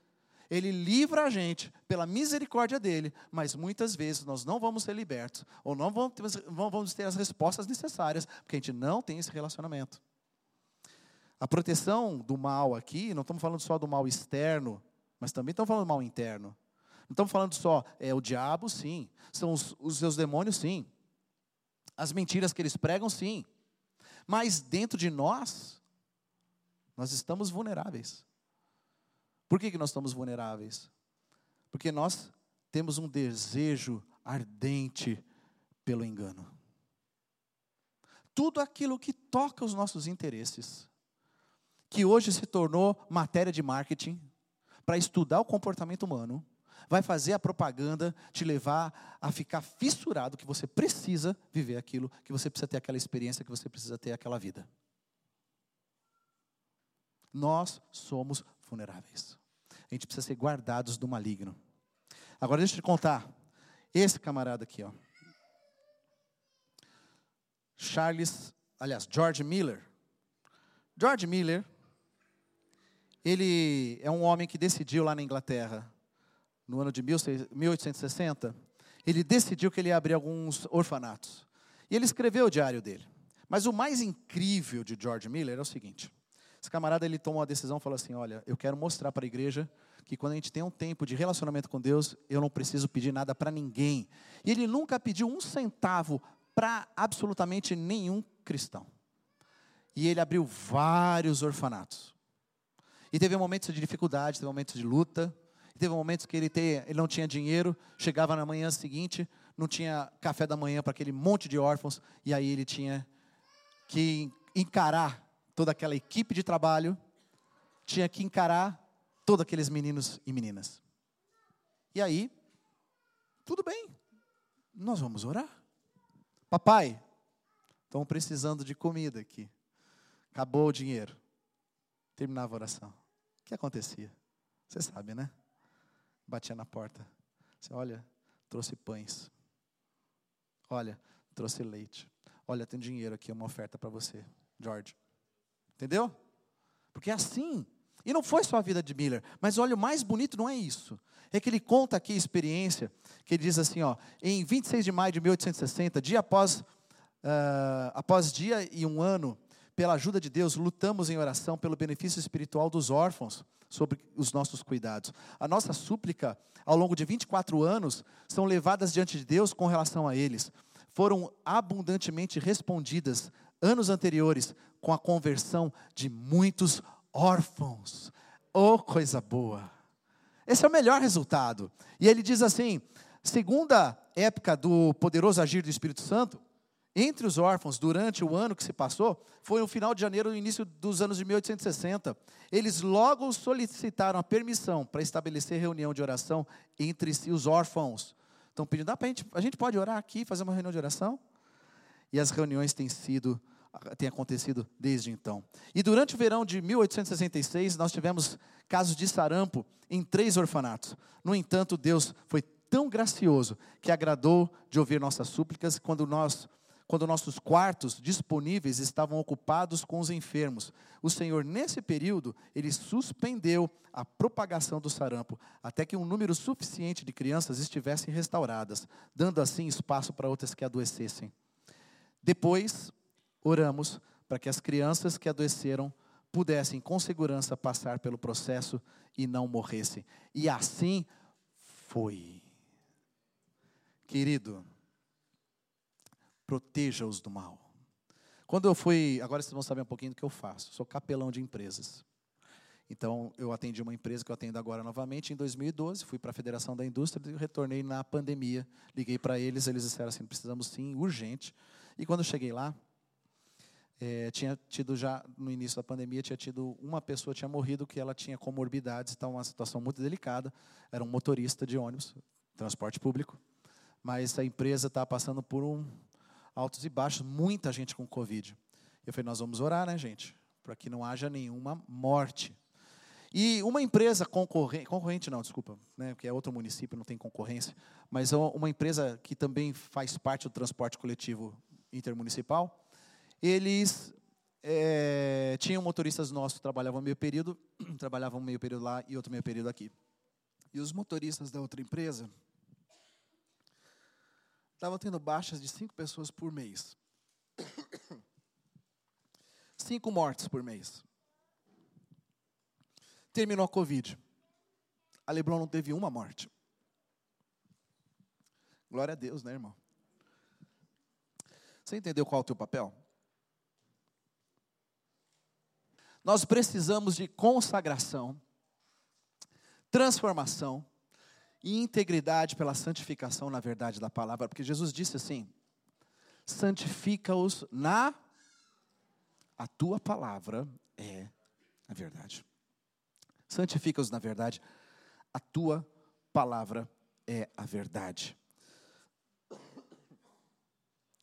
Ele livra a gente pela misericórdia dEle, mas muitas vezes nós não vamos ser libertos, ou não vamos ter as respostas necessárias, porque a gente não tem esse relacionamento. A proteção do mal aqui, não estamos falando só do mal externo, mas também estamos falando do mal interno. Não estamos falando só, é o diabo, sim. São os, os seus demônios, sim. As mentiras que eles pregam, sim. Mas dentro de nós, nós estamos vulneráveis. Por que, que nós estamos vulneráveis? Porque nós temos um desejo ardente pelo engano. Tudo aquilo que toca os nossos interesses, que hoje se tornou matéria de marketing para estudar o comportamento humano, vai fazer a propaganda te levar a ficar fissurado que você precisa viver aquilo, que você precisa ter aquela experiência, que você precisa ter aquela vida. Nós somos vulneráveis. A gente precisa ser guardados do maligno. Agora deixa eu te contar. Esse camarada aqui, ó. Charles, aliás, George Miller. George Miller, ele é um homem que decidiu lá na Inglaterra, no ano de 1860, ele decidiu que ele ia abrir alguns orfanatos. E ele escreveu o diário dele. Mas o mais incrível de George Miller é o seguinte: esse camarada ele tomou uma decisão, falou assim: olha, eu quero mostrar para a igreja que quando a gente tem um tempo de relacionamento com Deus, eu não preciso pedir nada para ninguém. E ele nunca pediu um centavo para absolutamente nenhum cristão. E ele abriu vários orfanatos. E teve momentos de dificuldade, teve momentos de luta, teve momentos que ele, ele não tinha dinheiro, chegava na manhã seguinte, não tinha café da manhã para aquele monte de órfãos, e aí ele tinha que encarar toda aquela equipe de trabalho, tinha que encarar todos aqueles meninos e meninas. E aí, tudo bem, nós vamos orar. Papai, estamos precisando de comida aqui. Acabou o dinheiro. Terminava a oração. O que acontecia? Você sabe, né? Batia na porta. Você, olha, trouxe pães. Olha, trouxe leite. Olha, tem dinheiro aqui, uma oferta para você, George. Entendeu? Porque é assim. E não foi só a vida de Miller. Mas olha, o mais bonito não é isso. É que ele conta aqui a experiência, que ele diz assim, ó, em 26 de maio de 1860, dia após, uh, após dia e um ano, pela ajuda de Deus, lutamos em oração pelo benefício espiritual dos órfãos sobre os nossos cuidados. A nossa súplica, ao longo de 24 anos, são levadas diante de Deus com relação a eles. Foram abundantemente respondidas anos anteriores com a conversão de muitos órfãos. Oh, coisa boa! Esse é o melhor resultado. E ele diz assim: segunda época do poderoso agir do Espírito Santo, entre os órfãos, durante o ano que se passou, foi no final de janeiro e início dos anos de 1860. Eles logo solicitaram a permissão para estabelecer reunião de oração entre si, os órfãos. Estão pedindo, ah, a, gente, a gente pode orar aqui, fazer uma reunião de oração? E as reuniões têm sido têm acontecido desde então. E durante o verão de 1866, nós tivemos casos de sarampo em três orfanatos. No entanto, Deus foi tão gracioso que agradou de ouvir nossas súplicas quando nós quando nossos quartos disponíveis estavam ocupados com os enfermos. O Senhor, nesse período, ele suspendeu a propagação do sarampo, até que um número suficiente de crianças estivessem restauradas, dando assim espaço para outras que adoecessem. Depois, oramos para que as crianças que adoeceram pudessem com segurança passar pelo processo e não morressem. E assim foi. Querido, proteja-os do mal. Quando eu fui, agora vocês vão saber um pouquinho do que eu faço. Sou capelão de empresas. Então, eu atendi uma empresa que eu atendo agora novamente em 2012, fui para a Federação da Indústria e retornei na pandemia. Liguei para eles, eles disseram assim: precisamos sim, urgente. E quando eu cheguei lá, é, tinha tido já, no início da pandemia, tinha tido uma pessoa tinha morrido que ela tinha comorbidades, então uma situação muito delicada. Era um motorista de ônibus, transporte público. Mas a empresa estava passando por um, altos e baixos, muita gente com Covid. Eu falei, nós vamos orar, né, gente? Para que não haja nenhuma morte. E uma empresa concorrente, concorrente não, desculpa, né, porque é outro município, não tem concorrência, mas é uma empresa que também faz parte do transporte coletivo intermunicipal, eles é, tinham motoristas nossos trabalhavam meio período, trabalhavam meio período lá e outro meio período aqui. E os motoristas da outra empresa, estavam tendo baixas de cinco pessoas por mês. Cinco mortes por mês. Terminou a Covid. A Leblon não teve uma morte. Glória a Deus, né, irmão? Você entendeu qual é o teu papel? Nós precisamos de consagração, transformação, e integridade pela santificação na verdade da palavra, porque Jesus disse assim: santifica-os na a tua palavra é a verdade. Santifica-os na verdade. A tua palavra é a verdade.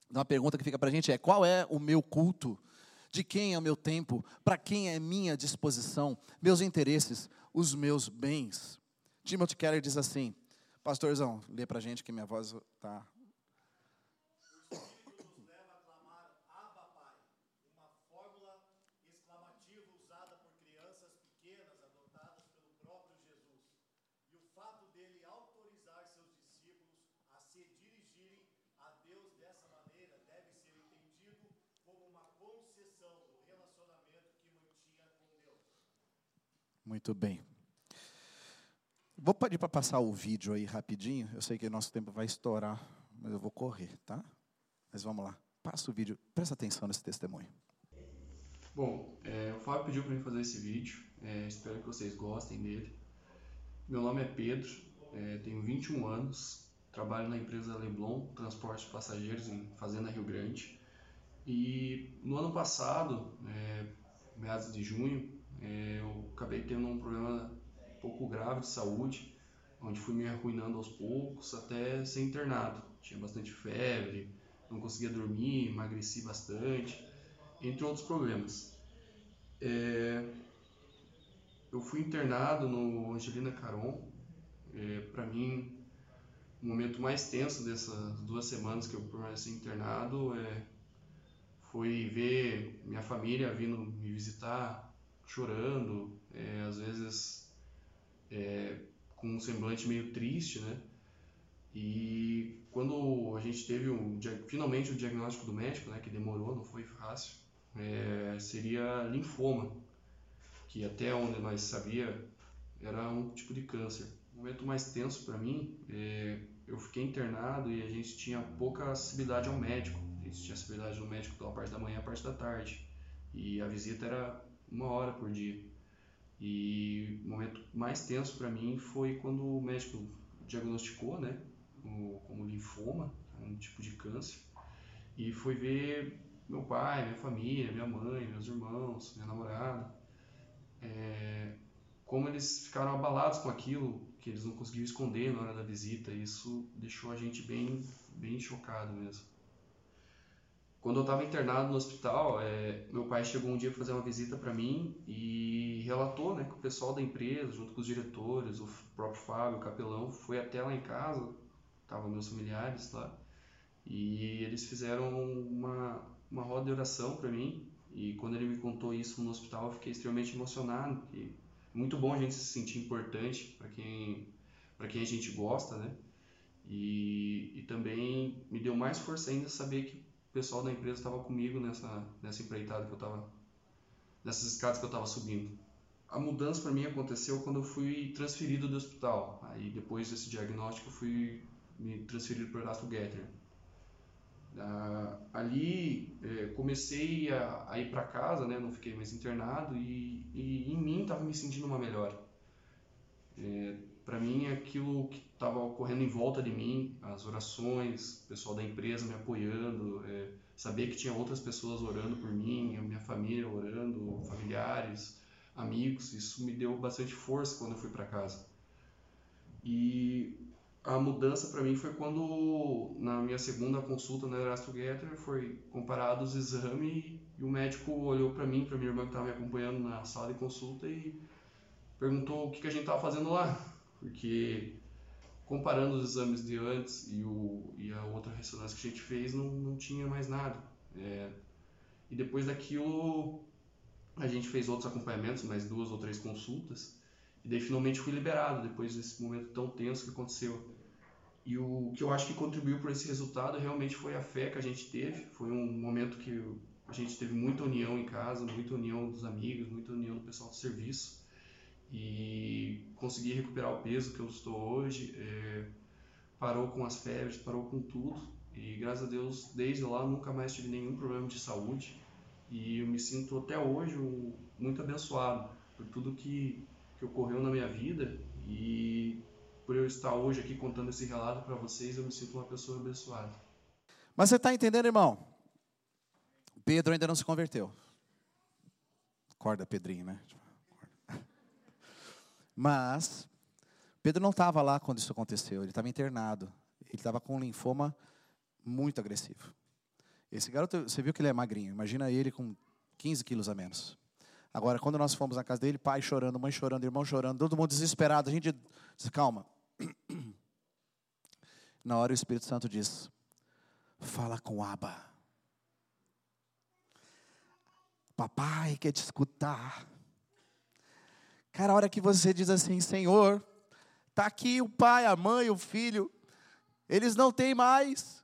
Uma pergunta que fica para a gente é: qual é o meu culto? De quem é o meu tempo? Para quem é minha disposição? Meus interesses? Os meus bens? Timothy Keller diz assim: Pastorzão, lê para gente que minha voz está Muito bem. Vou pedir para passar o vídeo aí rapidinho. Eu sei que o nosso tempo vai estourar, mas eu vou correr, tá? Mas vamos lá. Passa o vídeo. Presta atenção nesse testemunho.
Bom, é, o Fábio pediu para mim fazer esse vídeo. É, espero que vocês gostem dele. Meu nome é Pedro, é, tenho 21 anos, trabalho na empresa Leblon, transporte de passageiros em Fazenda Rio Grande. E no ano passado, é, meados de junho, é, eu acabei tendo um problema pouco grave de saúde, onde fui me arruinando aos poucos até ser internado. Tinha bastante febre, não conseguia dormir, emagreci bastante, entre outros problemas. É, eu fui internado no Angelina Caron. É, Para mim, o momento mais tenso dessas duas semanas que eu permaneci internado é, foi ver minha família vindo me visitar, chorando, é, às vezes é, com um semblante meio triste, né? E quando a gente teve um, finalmente o diagnóstico do médico, né, que demorou, não foi fácil, é, seria linfoma, que até onde nós sabia era um tipo de câncer. O momento mais tenso para mim, é, eu fiquei internado e a gente tinha pouca acessibilidade ao médico. A gente tinha acessibilidade ao médico pela parte da manhã e a parte da tarde. E a visita era uma hora por dia. E o momento mais tenso para mim foi quando o médico diagnosticou, né, como linfoma, um tipo de câncer, e foi ver meu pai, minha família, minha mãe, meus irmãos, minha namorada, é, como eles ficaram abalados com aquilo que eles não conseguiam esconder na hora da visita. Isso deixou a gente bem, bem chocado mesmo. Quando eu estava internado no hospital, é, meu pai chegou um dia fazer uma visita para mim e relatou né, que o pessoal da empresa, junto com os diretores, o próprio Fábio, o capelão, foi até lá em casa, estavam meus familiares lá, e eles fizeram uma, uma roda de oração para mim. E quando ele me contou isso no hospital, eu fiquei extremamente emocionado. é muito bom a gente se sentir importante para quem, quem a gente gosta, né? E, e também me deu mais força ainda saber que o pessoal da empresa estava comigo nessa, nessa empreitada que eu estava, nessas escadas que eu estava subindo. A mudança para mim aconteceu quando eu fui transferido do hospital. Aí depois desse diagnóstico eu fui me transferido para o Erasto Getter. Ah, ali é, comecei a, a ir para casa, né? Não fiquei mais internado e, e em mim estava me sentindo uma melhora. É, para mim aquilo que estava ocorrendo em volta de mim, as orações, o pessoal da empresa me apoiando, é, saber que tinha outras pessoas orando por mim, a minha família orando, familiares, amigos, isso me deu bastante força quando eu fui para casa. E a mudança para mim foi quando na minha segunda consulta na Erasto Getter foi comparado os exames e o médico olhou para mim, para minha irmã que estava me acompanhando na sala de consulta e perguntou o que, que a gente estava fazendo lá porque comparando os exames de antes e, o, e a outra ressonância que a gente fez, não, não tinha mais nada. É, e depois daquilo, a gente fez outros acompanhamentos, mais duas ou três consultas, e daí finalmente fui liberado, depois desse momento tão tenso que aconteceu. E o que eu acho que contribuiu para esse resultado realmente foi a fé que a gente teve, foi um momento que a gente teve muita união em casa, muita união dos amigos, muita união do pessoal do serviço e consegui recuperar o peso que eu estou hoje. É, parou com as febres, parou com tudo e graças a Deus desde lá nunca mais tive nenhum problema de saúde e eu me sinto até hoje muito abençoado por tudo que, que ocorreu na minha vida e por eu estar hoje aqui contando esse relato para vocês, eu me sinto uma pessoa abençoada.
Mas você está entendendo, irmão? Pedro ainda não se converteu. Acorda, Pedrinho, né? Mas Pedro não estava lá quando isso aconteceu, ele estava internado. Ele estava com um linfoma muito agressivo. Esse garoto, você viu que ele é magrinho, imagina ele com 15 quilos a menos. Agora, quando nós fomos na casa dele, pai chorando, mãe chorando, irmão chorando, todo mundo desesperado, a gente disse, calma. Na hora o Espírito Santo diz, fala com Abba. Papai quer te escutar. Cara, a hora que você diz assim, Senhor, está aqui o pai, a mãe, o filho, eles não têm mais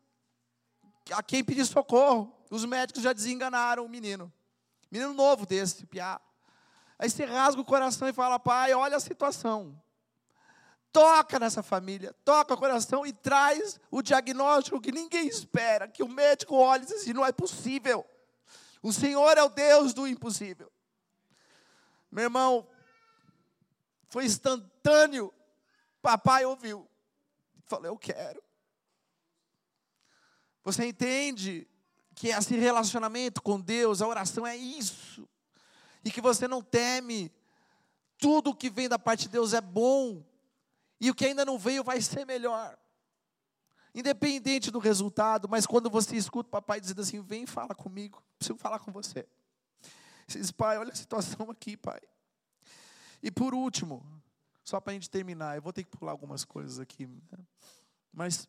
a quem pedir socorro. Os médicos já desenganaram o menino. Menino novo desse, piá. Aí você rasga o coração e fala, pai, olha a situação. Toca nessa família, toca o coração e traz o diagnóstico que ninguém espera, que o médico olhe e diz assim, não é possível. O Senhor é o Deus do impossível. Meu irmão, foi instantâneo. Papai ouviu. Falei, eu quero. Você entende que esse relacionamento com Deus, a oração é isso. E que você não teme. Tudo que vem da parte de Deus é bom. E o que ainda não veio vai ser melhor. Independente do resultado, mas quando você escuta o papai dizendo assim: vem fala comigo, preciso falar com você. Você diz, pai, olha a situação aqui, pai. E por último, só para a gente terminar, eu vou ter que pular algumas coisas aqui. Né? Mas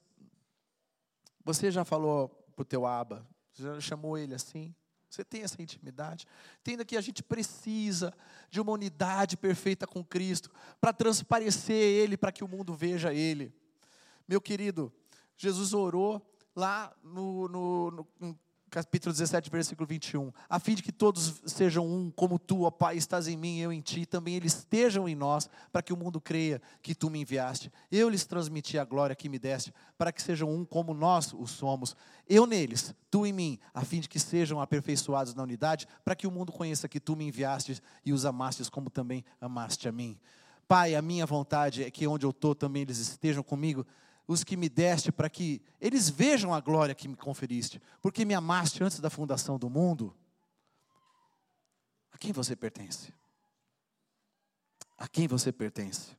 você já falou para o teu aba, você já chamou ele assim? Você tem essa intimidade? Entenda que a gente precisa de uma unidade perfeita com Cristo para transparecer Ele, para que o mundo veja Ele. Meu querido, Jesus orou lá no, no, no capítulo 17, versículo 21, a fim de que todos sejam um, como tu, ó Pai, estás em mim, eu em ti, também eles estejam em nós, para que o mundo creia que tu me enviaste. Eu lhes transmiti a glória que me deste, para que sejam um como nós o somos. Eu neles, tu em mim, a fim de que sejam aperfeiçoados na unidade, para que o mundo conheça que tu me enviaste e os amastes como também amaste a mim. Pai, a minha vontade é que onde eu estou também eles estejam comigo os que me deste, para que eles vejam a glória que me conferiste, porque me amaste antes da fundação do mundo. A quem você pertence? A quem você pertence?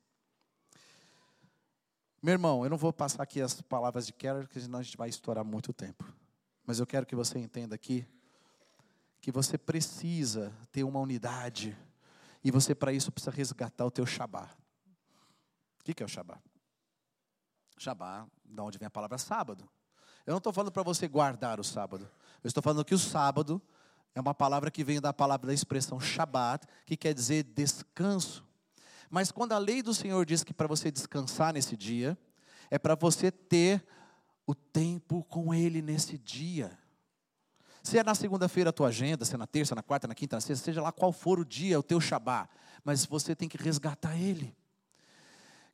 Meu irmão, eu não vou passar aqui as palavras de Keller, porque senão a gente vai estourar muito tempo. Mas eu quero que você entenda aqui que você precisa ter uma unidade e você para isso precisa resgatar o teu Shabá. O que é o Shabá? Shabá, da onde vem a palavra sábado. Eu não estou falando para você guardar o sábado. Eu estou falando que o sábado é uma palavra que vem da palavra da expressão Shabat, que quer dizer descanso. Mas quando a lei do Senhor diz que para você descansar nesse dia, é para você ter o tempo com Ele nesse dia. Se é na segunda-feira a tua agenda, se é na terça, na quarta, na quinta, na sexta, seja lá qual for o dia, o teu Shabá, mas você tem que resgatar Ele.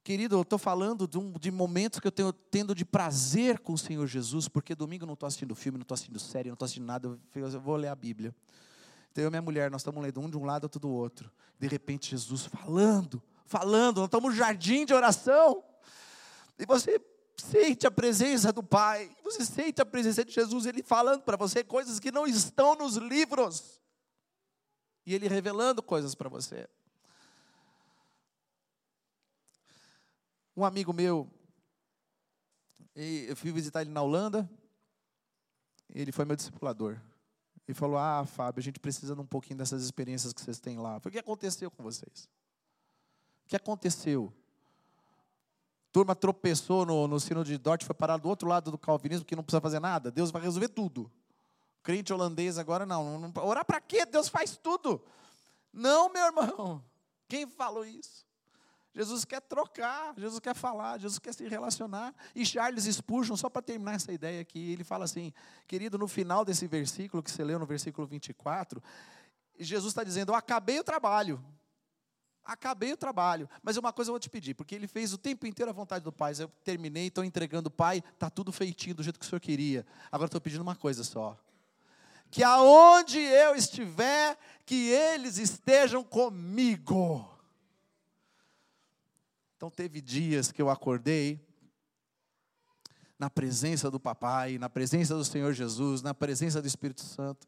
Querido, eu estou falando de, um, de, momentos que eu tenho tendo de prazer com o Senhor Jesus, porque domingo eu não estou assistindo filme, não estou assistindo série, não estou assistindo nada, eu vou ler a Bíblia. Então eu e minha mulher, nós estamos lendo um de um lado, outro do outro. De repente Jesus falando, falando, nós estamos no jardim de oração. E você sente a presença do Pai, você sente a presença de Jesus, Ele falando para você coisas que não estão nos livros. E Ele revelando coisas para você. Um amigo meu, eu fui visitar ele na Holanda, ele foi meu discipulador. Ele falou: Ah, Fábio, a gente precisa de um pouquinho dessas experiências que vocês têm lá. Foi o que aconteceu com vocês? O que aconteceu? turma tropeçou no, no sino de Dort, foi parar do outro lado do calvinismo, que não precisa fazer nada. Deus vai resolver tudo. Crente holandês agora não. não orar para quê? Deus faz tudo. Não, meu irmão. Quem falou isso? Jesus quer trocar, Jesus quer falar, Jesus quer se relacionar. E Charles Spurgeon, só para terminar essa ideia aqui, ele fala assim, querido, no final desse versículo que você leu no versículo 24, Jesus está dizendo: Eu acabei o trabalho. Acabei o trabalho. Mas uma coisa eu vou te pedir, porque ele fez o tempo inteiro a vontade do Pai. Eu terminei, estou entregando o Pai, está tudo feitinho do jeito que o Senhor queria. Agora estou pedindo uma coisa só. Que aonde eu estiver, que eles estejam comigo. Então teve dias que eu acordei na presença do papai, na presença do Senhor Jesus, na presença do Espírito Santo.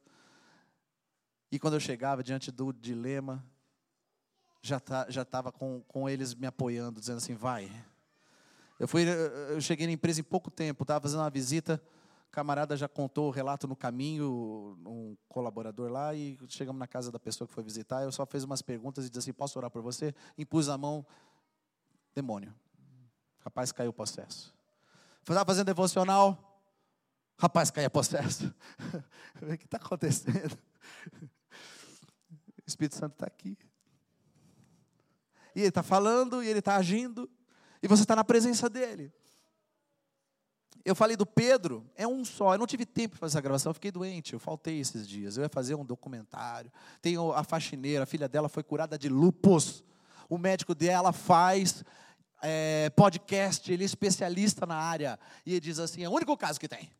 E quando eu chegava diante do dilema, já tá, já estava com, com eles me apoiando, dizendo assim, vai. Eu fui, eu cheguei na empresa em pouco tempo, estava fazendo uma visita, o camarada já contou o relato no caminho, um colaborador lá, e chegamos na casa da pessoa que foi visitar, eu só fiz umas perguntas e disse assim, posso orar por você? Impus a mão, demônio. Rapaz, caiu o processo. Estava fazendo devocional, rapaz, caiu possesso. o que está acontecendo? O Espírito Santo está aqui. E ele está falando, e ele está agindo, e você está na presença dele. Eu falei do Pedro, é um só. Eu não tive tempo para fazer essa gravação, eu fiquei doente, eu faltei esses dias. Eu ia fazer um documentário. Tem a faxineira, a filha dela foi curada de lupus. O médico dela faz é, podcast, ele é especialista na área. E ele diz assim: é o único caso que tem.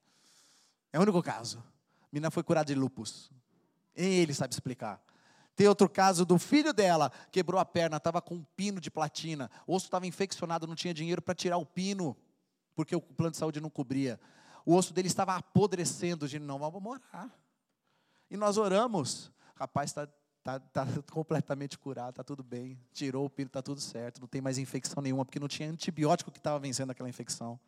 É o único caso. A menina foi curada de lupus. Ele sabe explicar. Tem outro caso do filho dela, quebrou a perna, estava com um pino de platina. O osso estava infeccionado, não tinha dinheiro para tirar o pino, porque o plano de saúde não cobria. O osso dele estava apodrecendo, de não, vamos morar. E nós oramos. Rapaz, está tá, tá completamente curado, está tudo bem. Tirou o pino, está tudo certo. Não tem mais infecção nenhuma, porque não tinha antibiótico que estava vencendo aquela infecção.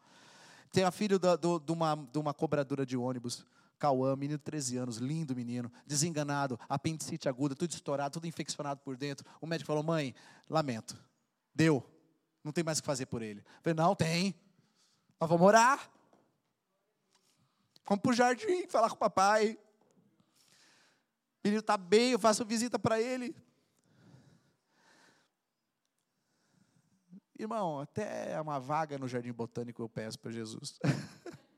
Tem a filha de, uma, de uma cobradora de ônibus Cauã, menino de 13 anos, lindo menino, desenganado, apendicite aguda, tudo estourado, tudo infeccionado por dentro. O médico falou: mãe, lamento, deu, não tem mais o que fazer por ele. Eu falei: não, tem, nós vamos orar. Vamos para o jardim falar com o papai. O menino está bem, eu faço visita para ele. Irmão, até uma vaga no jardim botânico eu peço para Jesus.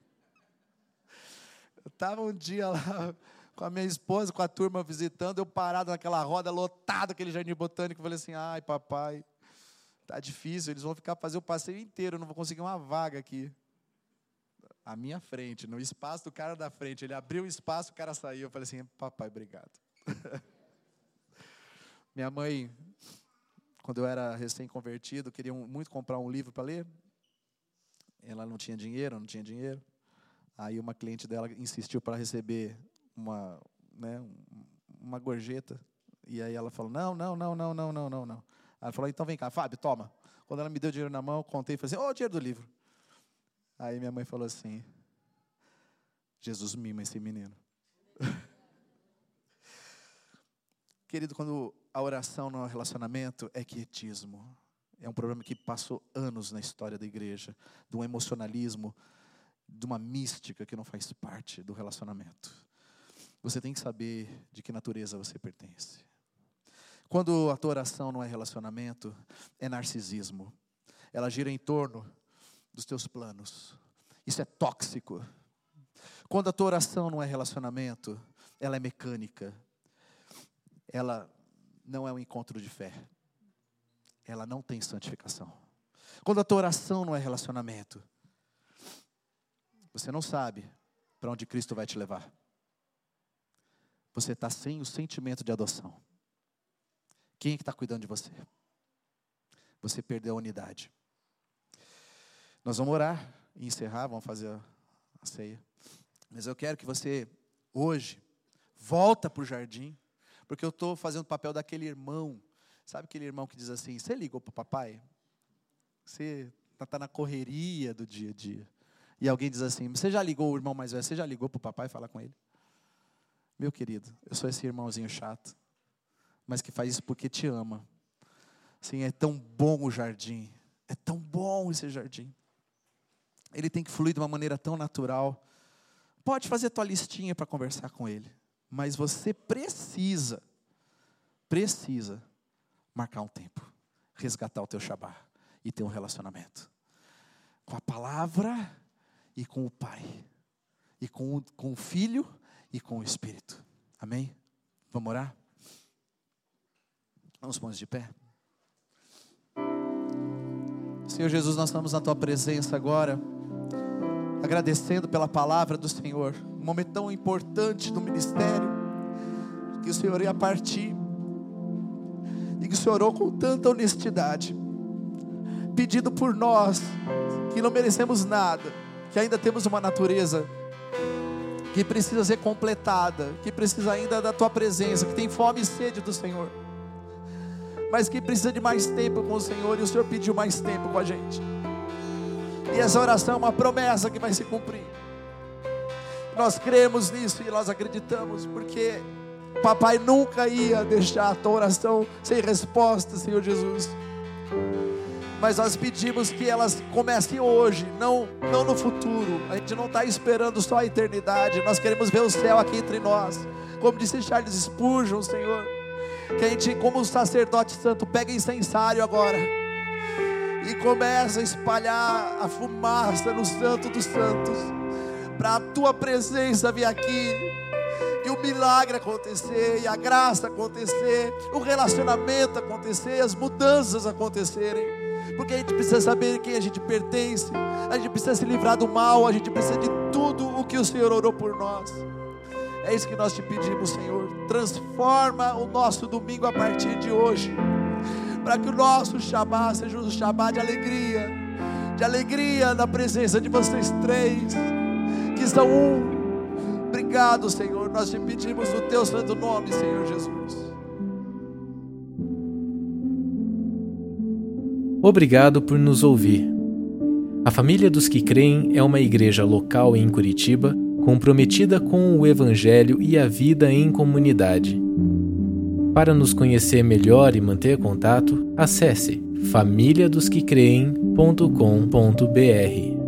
Eu estava um dia lá com a minha esposa, com a turma visitando, eu parado naquela roda, lotado aquele jardim botânico, falei assim, ai papai, tá difícil, eles vão ficar fazer o passeio inteiro, não vou conseguir uma vaga aqui. À minha frente, no espaço do cara da frente. Ele abriu o espaço, o cara saiu. Eu falei assim, papai, obrigado. minha mãe, quando eu era recém-convertido, queria muito comprar um livro para ler. Ela não tinha dinheiro, não tinha dinheiro. Aí uma cliente dela insistiu para receber uma, né, uma gorjeta. E aí ela falou: não, não, não, não, não, não, não. Ela falou: então vem cá, Fábio, toma. Quando ela me deu o dinheiro na mão, eu contei e falei assim: ô, oh, o dinheiro do livro. Aí minha mãe falou assim: Jesus mima esse menino. Querido, quando a oração no relacionamento é quietismo. É um problema que passou anos na história da igreja, de um emocionalismo de uma mística que não faz parte do relacionamento. Você tem que saber de que natureza você pertence. Quando a tua oração não é relacionamento, é narcisismo. Ela gira em torno dos teus planos. Isso é tóxico. Quando a tua oração não é relacionamento, ela é mecânica. Ela não é um encontro de fé. Ela não tem santificação. Quando a tua oração não é relacionamento, você não sabe para onde Cristo vai te levar. Você está sem o sentimento de adoção. Quem é que está cuidando de você? Você perdeu a unidade. Nós vamos orar e encerrar, vamos fazer a ceia. Mas eu quero que você, hoje, volta para o jardim, porque eu estou fazendo o papel daquele irmão. Sabe aquele irmão que diz assim: Você ligou para o papai? Você está na correria do dia a dia e alguém diz assim: Você já ligou, o irmão mais velho, você já ligou para o papai falar com ele? Meu querido, eu sou esse irmãozinho chato, mas que faz isso porque te ama. Sim, é tão bom o jardim, é tão bom esse jardim. Ele tem que fluir de uma maneira tão natural. Pode fazer tua listinha para conversar com ele, mas você precisa, precisa marcar um tempo, resgatar o teu Shabá e ter um relacionamento com a palavra e com o Pai, e com o, com o Filho e com o Espírito. Amém? Vamos orar? Vamos pôr de pé. Senhor Jesus, nós estamos na tua presença agora, agradecendo pela palavra do Senhor, um momento tão importante do ministério, que o Senhor ia partir, e que o Senhor orou com tanta honestidade, pedindo por nós, que não merecemos nada, que ainda temos uma natureza que precisa ser completada, que precisa ainda da tua presença, que tem fome e sede do Senhor. mas que precisa de mais tempo com o Senhor e o Senhor pediu mais tempo com a gente. E essa oração é uma promessa que vai se cumprir. Nós cremos nisso e nós acreditamos, porque papai nunca ia deixar a tua oração sem resposta, Senhor Jesus. Mas nós pedimos que elas comecem hoje, não, não no futuro. A gente não está esperando só a eternidade, nós queremos ver o céu aqui entre nós. Como disse Charles Spurgeon, Senhor, que a gente, como sacerdote santo, pega incensário agora e começa a espalhar a fumaça no Santo dos Santos, para a tua presença vir aqui, e o milagre acontecer, e a graça acontecer, o relacionamento acontecer, as mudanças acontecerem, porque a gente precisa saber quem a gente pertence, a gente precisa se livrar do mal, a gente precisa de tudo o que o Senhor orou por nós. É isso que nós te pedimos, Senhor. Transforma o nosso domingo a partir de hoje para que o nosso Shabá seja um Shabá de alegria, de alegria na presença de vocês três, que são um. Obrigado, Senhor. Nós te pedimos no teu santo nome, Senhor Jesus.
Obrigado por nos ouvir. A Família dos que Creem é uma igreja local em Curitiba comprometida com o Evangelho e a vida em comunidade. Para nos conhecer melhor e manter contato, acesse famíliadosquecreem.com.br.